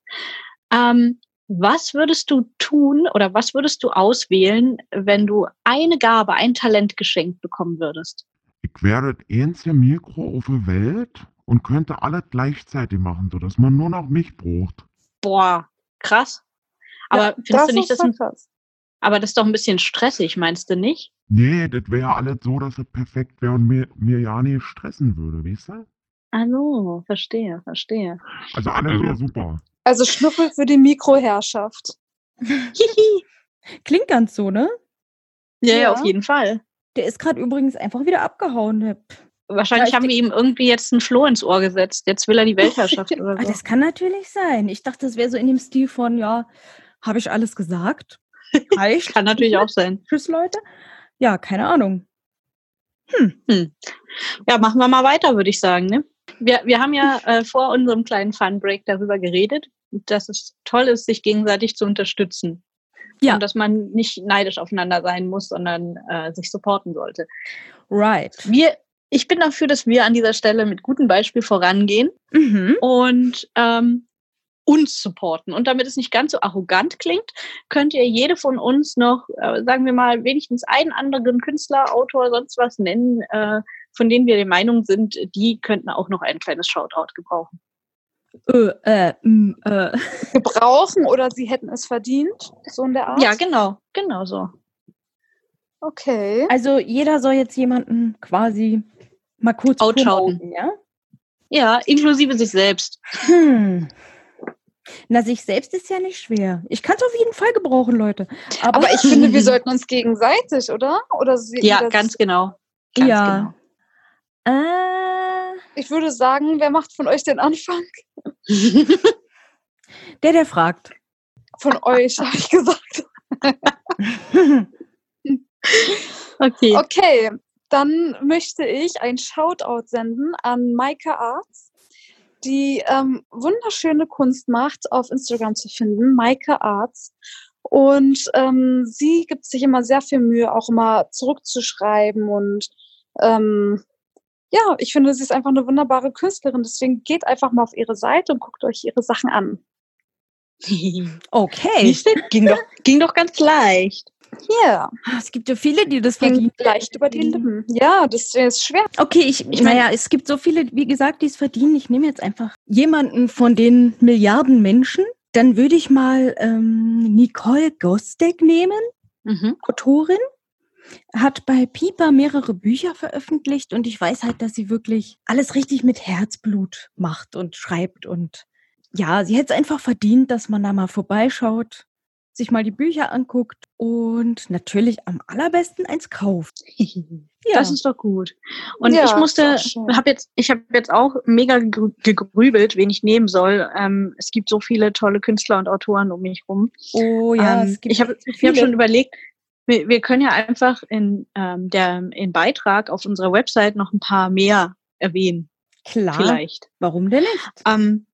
ähm, was würdest du tun oder was würdest du auswählen, wenn du eine Gabe, ein Talent geschenkt bekommen würdest? Ich werde das einzige Mikro auf der Welt und könnte alles gleichzeitig machen, sodass man nur noch mich braucht. Boah, krass. Aber Ja, findest du nicht, das voll krass. aber das ist doch ein bisschen stressig, meinst du nicht? Nee, das wäre alles so, dass es perfekt wäre und mir, mir ja nicht stressen würde, weißt du? Hallo, verstehe, verstehe. Also alles wäre super. Also Schnuffel für die Mikroherrschaft. Hihi. Klingt ganz so, ne? Ja, ja, auf jeden Fall. Der ist gerade übrigens einfach wieder abgehauen. Der- Wahrscheinlich Ja, haben wir ihm irgendwie jetzt einen Floh ins Ohr gesetzt. Jetzt will er die Weltherrschaft oder so. das kann natürlich sein. Ich dachte, das wäre so in dem Stil von, ja, habe ich alles gesagt? Reicht? Kann natürlich auch sein. Tschüss, Leute. Ja, keine Ahnung. Ja, machen wir mal weiter, würde ich sagen. Ne? Wir, wir haben ja äh, vor unserem kleinen Fun-Break darüber geredet, dass es toll ist, sich gegenseitig zu unterstützen. Ja. Und dass man nicht neidisch aufeinander sein muss, sondern äh, sich supporten sollte. Right. Wir, ich bin dafür, dass wir an dieser Stelle mit gutem Beispiel vorangehen Mhm. und ähm, uns supporten. Und damit es nicht ganz so arrogant klingt, könnt ihr jede von uns noch, äh, sagen wir mal, wenigstens einen anderen Künstler, Autor, sonst was nennen, äh, von denen wir der Meinung sind, die könnten auch noch ein kleines Shoutout gebrauchen. Äh, äh, äh. Gebrauchen oder sie hätten es verdient. So in der Art. Ja, genau, genau so. Okay. Also jeder soll jetzt jemanden quasi mal kurz Outschauten. promoten, ja? Ja, inklusive sich selbst. Hm. Na, sich selbst ist ja nicht schwer. Ich kann es auf jeden Fall gebrauchen, Leute. Aber, Aber ich finde, wir sollten uns gegenseitig, oder? Oder sie, Ja, das- ganz genau. Ganz ja. Äh, Ich würde sagen, wer macht von euch den Anfang? genau. der, der fragt. Von euch, habe ich gesagt. okay. Okay, dann möchte ich ein Shoutout senden an Maike Arts, die ähm, wunderschöne Kunst macht, auf Instagram zu finden, Maike Arts. Und ähm, sie gibt sich immer sehr viel Mühe, auch immer zurückzuschreiben. Und ähm, ja, ich finde, sie ist einfach eine wunderbare Künstlerin. Deswegen geht einfach mal auf ihre Seite und guckt euch ihre Sachen an. Okay. Ging, doch, ging doch ganz leicht. Ja, Es gibt ja viele, die das verdienen. leicht über die Lippen. Ja, das ist schwer. Okay, ich, Ich naja, es gibt so viele, wie gesagt, die es verdienen. Ich nehme jetzt einfach jemanden von den Milliarden Menschen. Dann würde ich mal ähm, Nicole Gostek nehmen, Mhm. Autorin. Hat bei Piper mehrere Bücher veröffentlicht und ich weiß halt, dass sie wirklich alles richtig mit Herzblut macht und schreibt. Und ja, sie hätte es einfach verdient, dass man da mal vorbeischaut, sich mal die Bücher anguckt und natürlich am allerbesten eins kauft. Ja. Das ist doch gut. Und Ja, ich musste, habe jetzt, ich habe jetzt auch mega gegrü- gegrübelt, wen ich nehmen soll. Ähm, es gibt so viele tolle Künstler und Autoren um mich rum. Oh ja, ähm, es gibt ich habe ich hab schon überlegt, wir, wir können ja einfach in ähm, der in Beitrag auf unserer Website noch ein paar mehr erwähnen, Klar. vielleicht. Warum denn nicht? Ähm,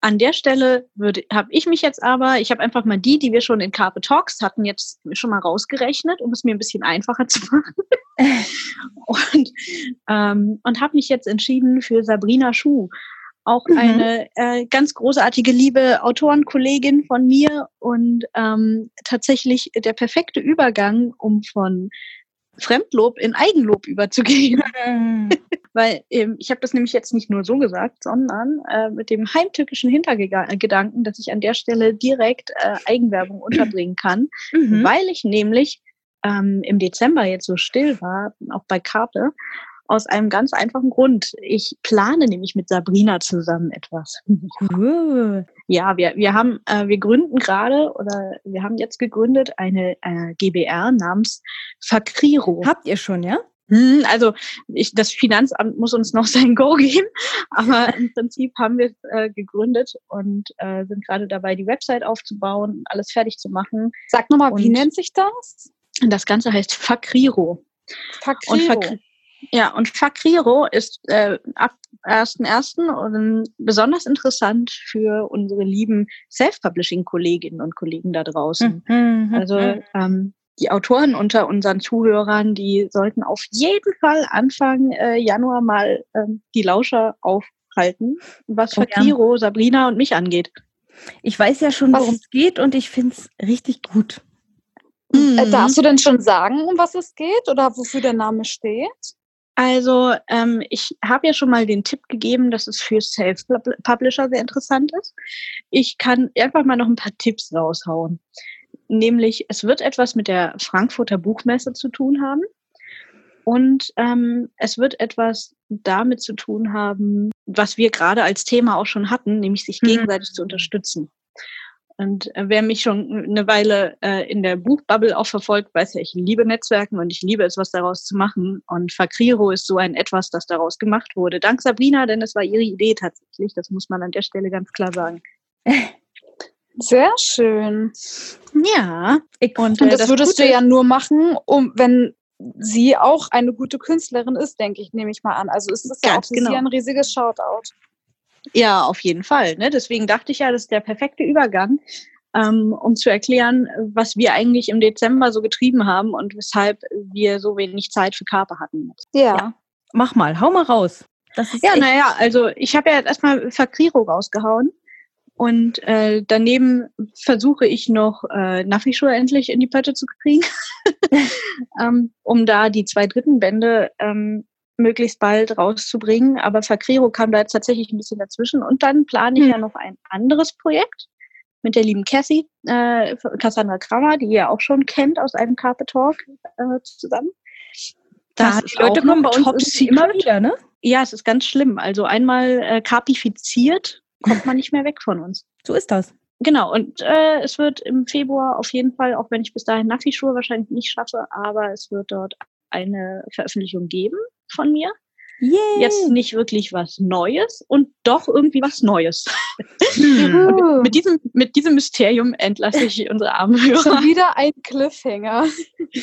an der Stelle würde, habe ich mich jetzt aber, ich habe einfach mal die, die wir schon in Carpe Talks hatten, jetzt schon mal rausgerechnet, um es mir ein bisschen einfacher zu machen. und ähm, und habe mich jetzt entschieden für Sabrina Schuh. Auch Mhm. eine äh, ganz großartige, liebe Autorenkollegin von mir und ähm, tatsächlich der perfekte Übergang, um von Fremdlob in Eigenlob überzugehen. Weil ähm, ich habe das nämlich jetzt nicht nur so gesagt, sondern äh, mit dem heimtückischen Hintergedanken, dass ich an der Stelle direkt äh, Eigenwerbung unterbringen kann, Mhm. weil ich nämlich ähm, im Dezember jetzt so still war, auch bei Karte, aus einem ganz einfachen Grund. Ich plane nämlich mit Sabrina zusammen etwas. Cool. Ja, wir, wir haben, äh, wir gründen gerade oder wir haben jetzt gegründet eine äh, GBR namens Fakriro. Habt ihr schon, ja? Hm, Also ich, das Finanzamt muss uns noch sein Go geben, aber im Prinzip haben wir es äh, gegründet und äh, sind gerade dabei, die Website aufzubauen, alles fertig zu machen. Sag nochmal, wie Und- nennt sich das? Und das Ganze heißt Fakriro. Und Fakriro. Fakri ja, und Fakriro ist äh, ab 1.1. und besonders interessant für unsere lieben Self-Publishing-Kolleginnen und Kollegen da draußen. Mhm. Also ähm, die Autoren unter unseren Zuhörern, die sollten auf jeden Fall Anfang äh, Januar mal ähm, die Lauscher aufhalten, was Oh ja. Fakiro, Sabrina und mich angeht. ich weiß ja schon, worum es geht und ich finde es richtig gut. Äh, darfst du denn schon sagen, um was es geht oder wofür der Name steht? Also ähm, ich habe ja schon mal den Tipp gegeben, dass es für Self-Publisher sehr interessant ist. Ich kann einfach mal noch ein paar Tipps raushauen. Nämlich, es wird etwas mit der Frankfurter Buchmesse zu tun haben. Und ähm, es wird etwas damit zu tun haben, was wir gerade als Thema auch schon hatten, nämlich sich mhm. gegenseitig mhm. zu unterstützen. Und äh, wer mich schon eine Weile äh, in der Buchbubble auch verfolgt, weiß ja, ich liebe Netzwerken und ich liebe es, was daraus zu machen. Und Fakriro ist so ein etwas, das daraus gemacht wurde. Dank Sabrina, denn es war ihre Idee tatsächlich. Das muss man an der Stelle ganz klar sagen. Sehr schön. Ja. Ich, und, und das, das würdest du ja nur machen, um wenn sie auch eine gute Künstlerin ist, denke ich, nehme ich mal an. Also ist das ja auch für genau. sie ein riesiges Shoutout. Ja, auf jeden Fall. Ne? Deswegen dachte ich ja, das ist der perfekte Übergang, ähm, um zu erklären, was wir eigentlich im Dezember so getrieben haben und weshalb wir so wenig Zeit für Karpe hatten. Ja. ja. Mach mal, hau mal raus. ja, naja, also ich habe ja jetzt erstmal Fakriro rausgehauen. Und äh, daneben versuche ich noch äh, Nafi-Schuhe endlich in die Pötte zu kriegen, ähm, um da die zwei dritten Bände ähm, möglichst bald rauszubringen. Aber Fakriro kam da jetzt tatsächlich ein bisschen dazwischen. Und dann plane ich hm. ja noch ein anderes Projekt mit der lieben Cassie, äh, Cassandra Kramer, die ihr auch schon kennt aus einem Carpet Talk äh, zusammen. Da die Leute kommen bei uns immer wieder, ne? Ja, es ist ganz schlimm. Also einmal äh, karpifiziert, kommt man nicht mehr weg von uns. So ist das. Genau, und äh, es wird im Februar auf jeden Fall, auch wenn ich bis dahin Nafi-Schuhe wahrscheinlich nicht schaffe, aber es wird dort eine Veröffentlichung geben von mir. Yay. Jetzt nicht wirklich was Neues und doch irgendwie was Neues. Hm. mit, diesem, mit diesem Mysterium entlasse ich unsere armen Hörer. Schon wieder ein Cliffhanger.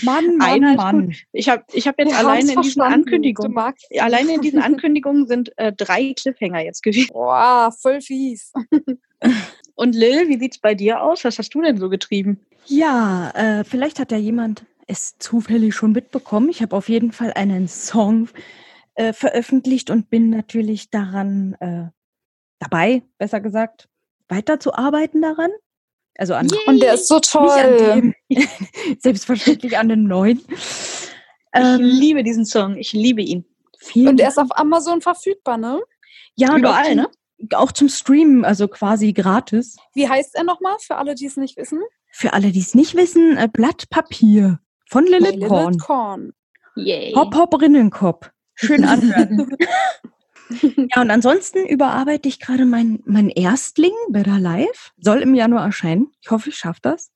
Mann, Mann, Mann. Ich habe ich hab jetzt Wir alleine in diesen Ankündigungen, alleine in diesen Ankündigungen sind äh, drei Cliffhanger jetzt gewesen. Wow, voll fies. und Lil, wie sieht's bei dir aus? Was hast du denn so getrieben? Ja, äh, vielleicht hat ja jemand es zufällig schon mitbekommen. Ich habe auf jeden Fall einen Song äh, veröffentlicht und bin natürlich daran äh, dabei, besser gesagt, weiterzuarbeiten daran. Also an Yay. und der ist so toll. Dem, selbstverständlich an den neuen. Ähm, ich liebe diesen Song. Ich liebe ihn. Vielen und er ist auf Amazon verfügbar, ne? Ja, überall, ne? Auch zum Streamen, also quasi gratis. Wie heißt er nochmal für alle, die es nicht wissen? Für alle, die es nicht wissen, äh, Blatt Papier von Lilith Korn. Lilith Korn. Yay. Hop, hop, Rinnenkopf. Schön anhören. ja, und ansonsten überarbeite ich gerade mein, mein Erstling, Better Life. Soll im Januar erscheinen. Ich hoffe, ich schaffe das.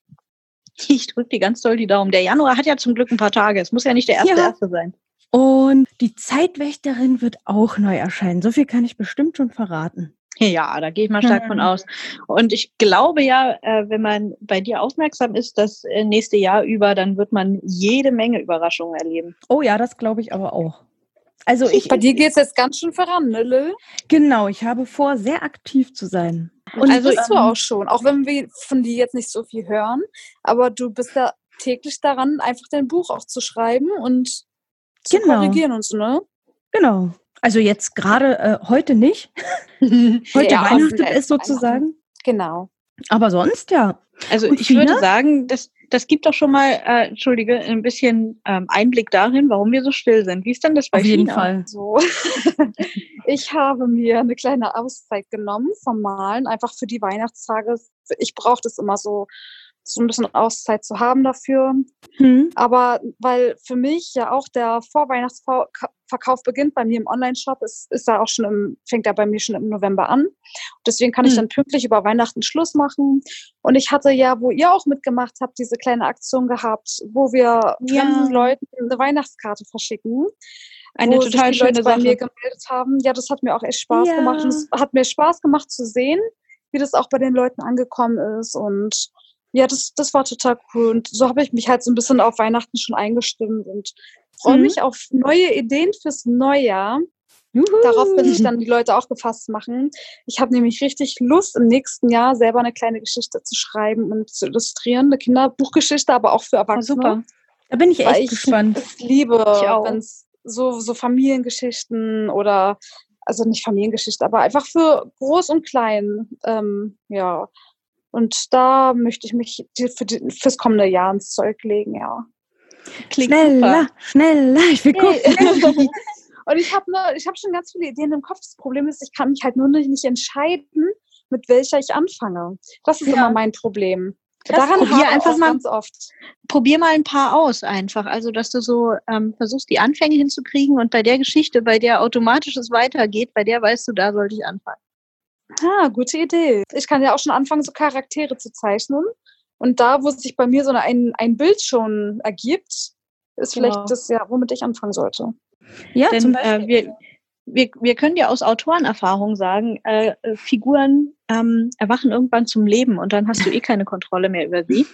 Ich drücke dir ganz doll die Daumen. Der Januar hat ja zum Glück ein paar Tage. Es muss ja nicht der erste, ja. erste sein. Und die Zeitwächterin wird auch neu erscheinen. So viel kann ich bestimmt schon verraten. Ja, da gehe ich mal stark von aus. Und ich glaube ja, äh, wenn man bei dir aufmerksam ist, das äh, nächste Jahr über, dann wird man jede Menge Überraschungen erleben. Oh ja, das glaube ich aber auch. Also ich, bei dir geht es jetzt ganz schön voran, ne, Lil? Genau, ich habe vor, sehr aktiv zu sein. Und also bist du auch schon, auch wenn wir von dir jetzt nicht so viel hören, aber du bist ja täglich daran, einfach dein Buch auch zu schreiben und zu genau. korrigieren uns, ne? Genau. Also jetzt gerade äh, heute nicht. heute ja, Weihnachten ist sozusagen. Genau. Aber sonst ja. Also Und ich Fina? würde sagen, das, das gibt doch schon mal, äh, entschuldige, ein bisschen ähm, Einblick darin, warum wir so still sind. Wie ist denn das bei Auf jeden China? Fall. So. ich habe mir eine kleine Auszeit genommen vom Malen, einfach für die Weihnachtstage. Ich brauche das immer so so ein bisschen Auszeit zu haben dafür. Hm. Aber weil für mich ja auch der Vorweihnachtsverkauf beginnt bei mir im Online-Shop, ist, ist da auch schon im, fängt er bei mir schon im November an. Deswegen kann hm. ich dann pünktlich über Weihnachten Schluss machen. Und ich hatte ja, wo ihr auch mitgemacht habt, diese kleine Aktion gehabt, wo wir ja. fremden Leuten eine Weihnachtskarte verschicken. Eine total schöne Leute Sache. bei mir gemeldet haben. Ja, das hat mir auch echt Spaß ja. gemacht. Und es hat mir Spaß gemacht zu sehen, wie das auch bei den Leuten angekommen ist. Und ja, das, das war total cool. Und so habe ich mich halt so ein bisschen auf Weihnachten schon eingestimmt und freue mhm. mich auf neue Ideen fürs Neujahr. Juhu. Darauf will ich dann die Leute auch gefasst machen. Ich habe nämlich richtig Lust, im nächsten Jahr selber eine kleine Geschichte zu schreiben und zu illustrieren. Eine Kinderbuchgeschichte, aber auch für Erwachsene. Oh, super. Da bin ich echt ich gespannt. Ich liebe, wenn es so, so Familiengeschichten oder, also nicht Familiengeschichte, aber einfach für groß und klein, ähm, ja, und da möchte ich mich für die, fürs kommende Jahr ins Zeug legen, ja. Klingt schneller, super. schneller, ich will gucken. Und ich habe ne, ich hab schon ganz viele Ideen im Kopf. Das Problem ist, ich kann mich halt nur nicht, nicht entscheiden, mit welcher ich anfange. Das ist Ja. immer mein Problem. Das Daran probier habe ich einfach mal- ganz oft. Probier mal ein paar aus einfach. Also, dass du so ähm, versuchst, die Anfänge hinzukriegen und bei der Geschichte, bei der automatisch es weitergeht, bei der weißt du, da sollte ich anfangen. Ah, gute Idee. Ich kann ja auch schon anfangen, so Charaktere zu zeichnen. Und da, wo sich bei mir so ein, ein Bild schon ergibt, ist vielleicht Genau. das ja, womit ich anfangen sollte. Ja, zum Denn Beispiel. äh, wir, wir, wir können dir aus Autorenerfahrung sagen, äh, äh, Figuren ähm, erwachen irgendwann zum Leben und dann hast du eh keine Kontrolle mehr über sie.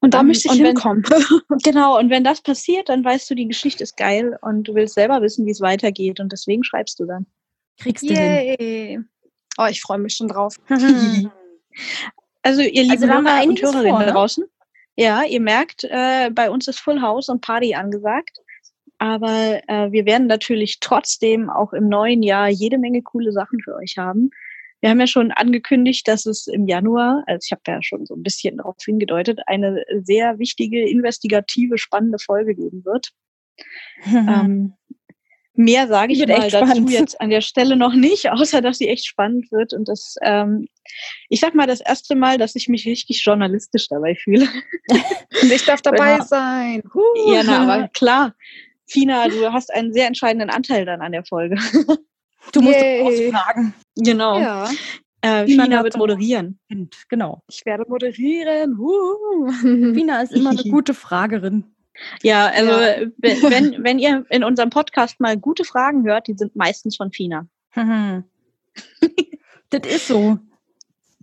Und da Ähm, möchte ich und wenn- hinkommen. Genau, und wenn das passiert, dann weißt du, die Geschichte ist geil und du willst selber wissen, wie es weitergeht und deswegen schreibst du dann. Kriegst du hin. Oh, ich freue mich schon drauf. Also ihr lieben Also haben wir Hörer und Hörerinnen vor, ne? draußen. Ja, ihr merkt, äh, bei uns ist Full House und Party angesagt. Aber äh, wir werden natürlich trotzdem auch im neuen Jahr jede Menge coole Sachen für euch haben. Wir haben ja schon angekündigt, dass es im Januar, also ich habe ja schon so ein bisschen darauf hingedeutet, eine sehr wichtige, investigative, spannende Folge geben wird. Ähm, mehr sage ich mal echt dazu spannend. jetzt an der Stelle noch nicht, außer dass sie echt spannend wird. Und das, ähm, ich sag mal, das erste Mal, dass ich mich richtig journalistisch dabei fühle. Und ich darf dabei Ja. sein. Huh. ja, na, aber klar. Fina, du hast einen sehr entscheidenden Anteil dann an der Folge. du musst Yay. ausfragen. Genau. Ja, Äh, Fina Fina wird moderieren. Genau. ich werde moderieren. Huh. Fina ist immer eine gute Fragerin. Ja, also Ja. wenn, wenn, wenn ihr in unserem Podcast mal gute Fragen hört, die sind meistens von Fina. das ist so.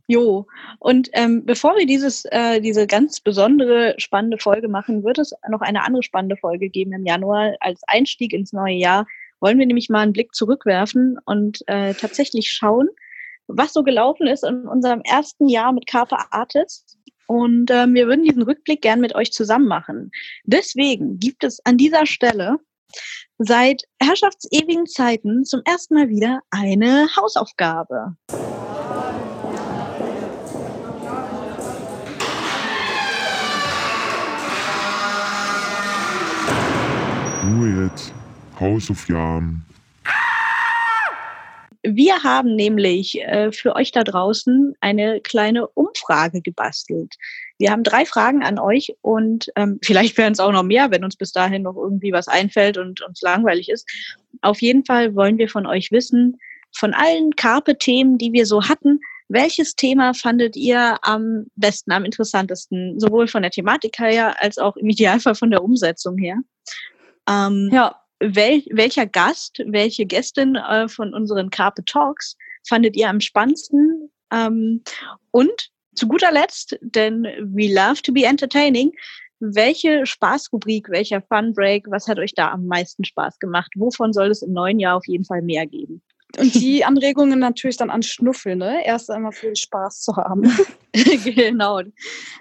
Jo, und ähm, bevor wir dieses, äh, diese ganz besondere, spannende Folge machen, wird es noch eine andere spannende Folge geben im Januar. Als Einstieg ins neue Jahr wollen wir nämlich mal einen Blick zurückwerfen und äh, tatsächlich schauen, was so gelaufen ist in unserem ersten Jahr mit Carpe Artist. Und ähm, wir würden diesen Rückblick gern mit euch zusammen machen. Deswegen gibt es an dieser Stelle seit herrschaftsewigen Zeiten zum ersten Mal wieder eine Hausaufgabe. Ruhe jetzt. Hausaufgaben. Wir haben nämlich äh, für euch da draußen eine kleine Umfrage gebastelt. Wir haben drei Fragen an euch und ähm, vielleicht werden es auch noch mehr, wenn uns bis dahin noch irgendwie was einfällt und uns langweilig ist. Auf jeden Fall wollen wir von euch wissen, von allen Carpe-Themen, die wir so hatten, welches Thema fandet ihr am besten, am interessantesten, sowohl von der Thematik her als auch im Idealfall von der Umsetzung her? Ähm, Ja, wel, welcher Gast, welche Gästin äh, von unseren Carpe Talks fandet ihr am spannendsten? Ähm, und zu guter Letzt, denn we love to be entertaining, welche Spaßrubrik, welcher Fun Break, was hat euch da am meisten Spaß gemacht? Wovon soll es im neuen Jahr auf jeden Fall mehr geben? Und die Anregungen natürlich dann an Schnuffel, ne? Erst einmal viel Spaß zu haben. genau.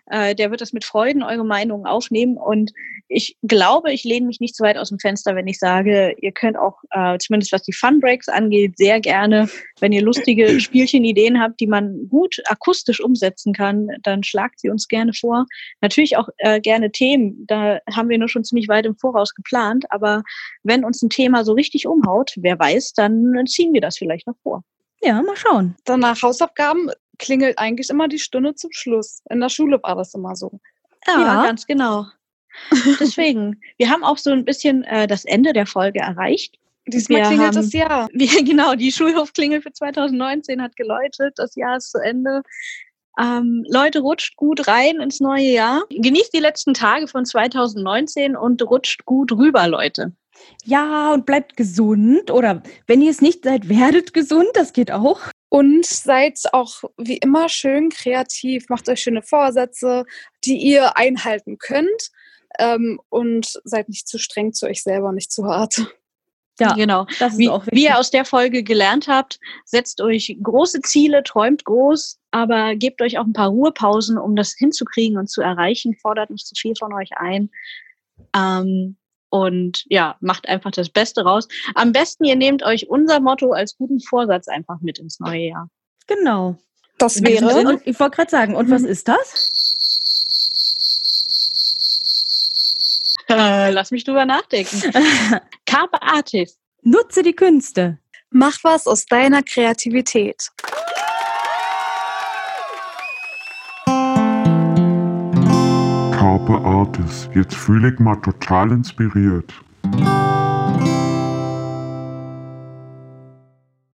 Äh, der wird das mit Freuden eure Meinungen aufnehmen und ich glaube, ich lehne mich nicht zu weit aus dem Fenster, wenn ich sage, ihr könnt auch, äh, zumindest was die Fun Breaks angeht, sehr gerne, wenn ihr lustige Spielchenideen habt, die man gut akustisch umsetzen kann, dann schlagt sie uns gerne vor. Natürlich auch äh, gerne Themen, da haben wir nur schon ziemlich weit im Voraus geplant, aber wenn uns ein Thema so richtig umhaut, wer weiß, dann ziehen wir das vielleicht noch vor. ja, mal schauen. Danach Hausaufgaben klingelt eigentlich immer die Stunde zum Schluss. In der Schule war das immer so. Ja, Ja. ganz genau. Deswegen, wir haben auch so ein bisschen äh, das Ende der Folge erreicht. Diesmal Wir klingelt haben- es ja. Wir, genau, die Schulhofklingel für 2019 hat geläutet. Das Jahr ist zu Ende. Ähm, Leute, rutscht gut rein ins neue Jahr. Genießt die letzten Tage von 2019 und rutscht gut rüber, Leute. Ja, und bleibt gesund. Oder wenn ihr es nicht seid, werdet gesund. Das geht auch. Und seid auch wie immer schön kreativ. Macht euch schöne Vorsätze, die ihr einhalten könnt. Ähm, und seid nicht zu streng zu euch selber, nicht zu hart. Ja, Genau. das ist Wie, auch wie ihr aus der Folge gelernt habt, setzt euch große Ziele, träumt groß, aber gebt euch auch ein paar Ruhepausen, um das hinzukriegen und zu erreichen. Fordert nicht zu viel von euch ein. Ähm, und ja, macht einfach das Beste raus. Am besten, ihr nehmt euch unser Motto als guten Vorsatz einfach mit ins neue Jahr. Genau. Das wäre. Und ich wollte gerade sagen, und was ist das? Äh, lass mich drüber nachdenken. Carpe Artis. Nutze die Künste. Mach was aus deiner Kreativität. Artis. Jetzt fühle ich mal total inspiriert.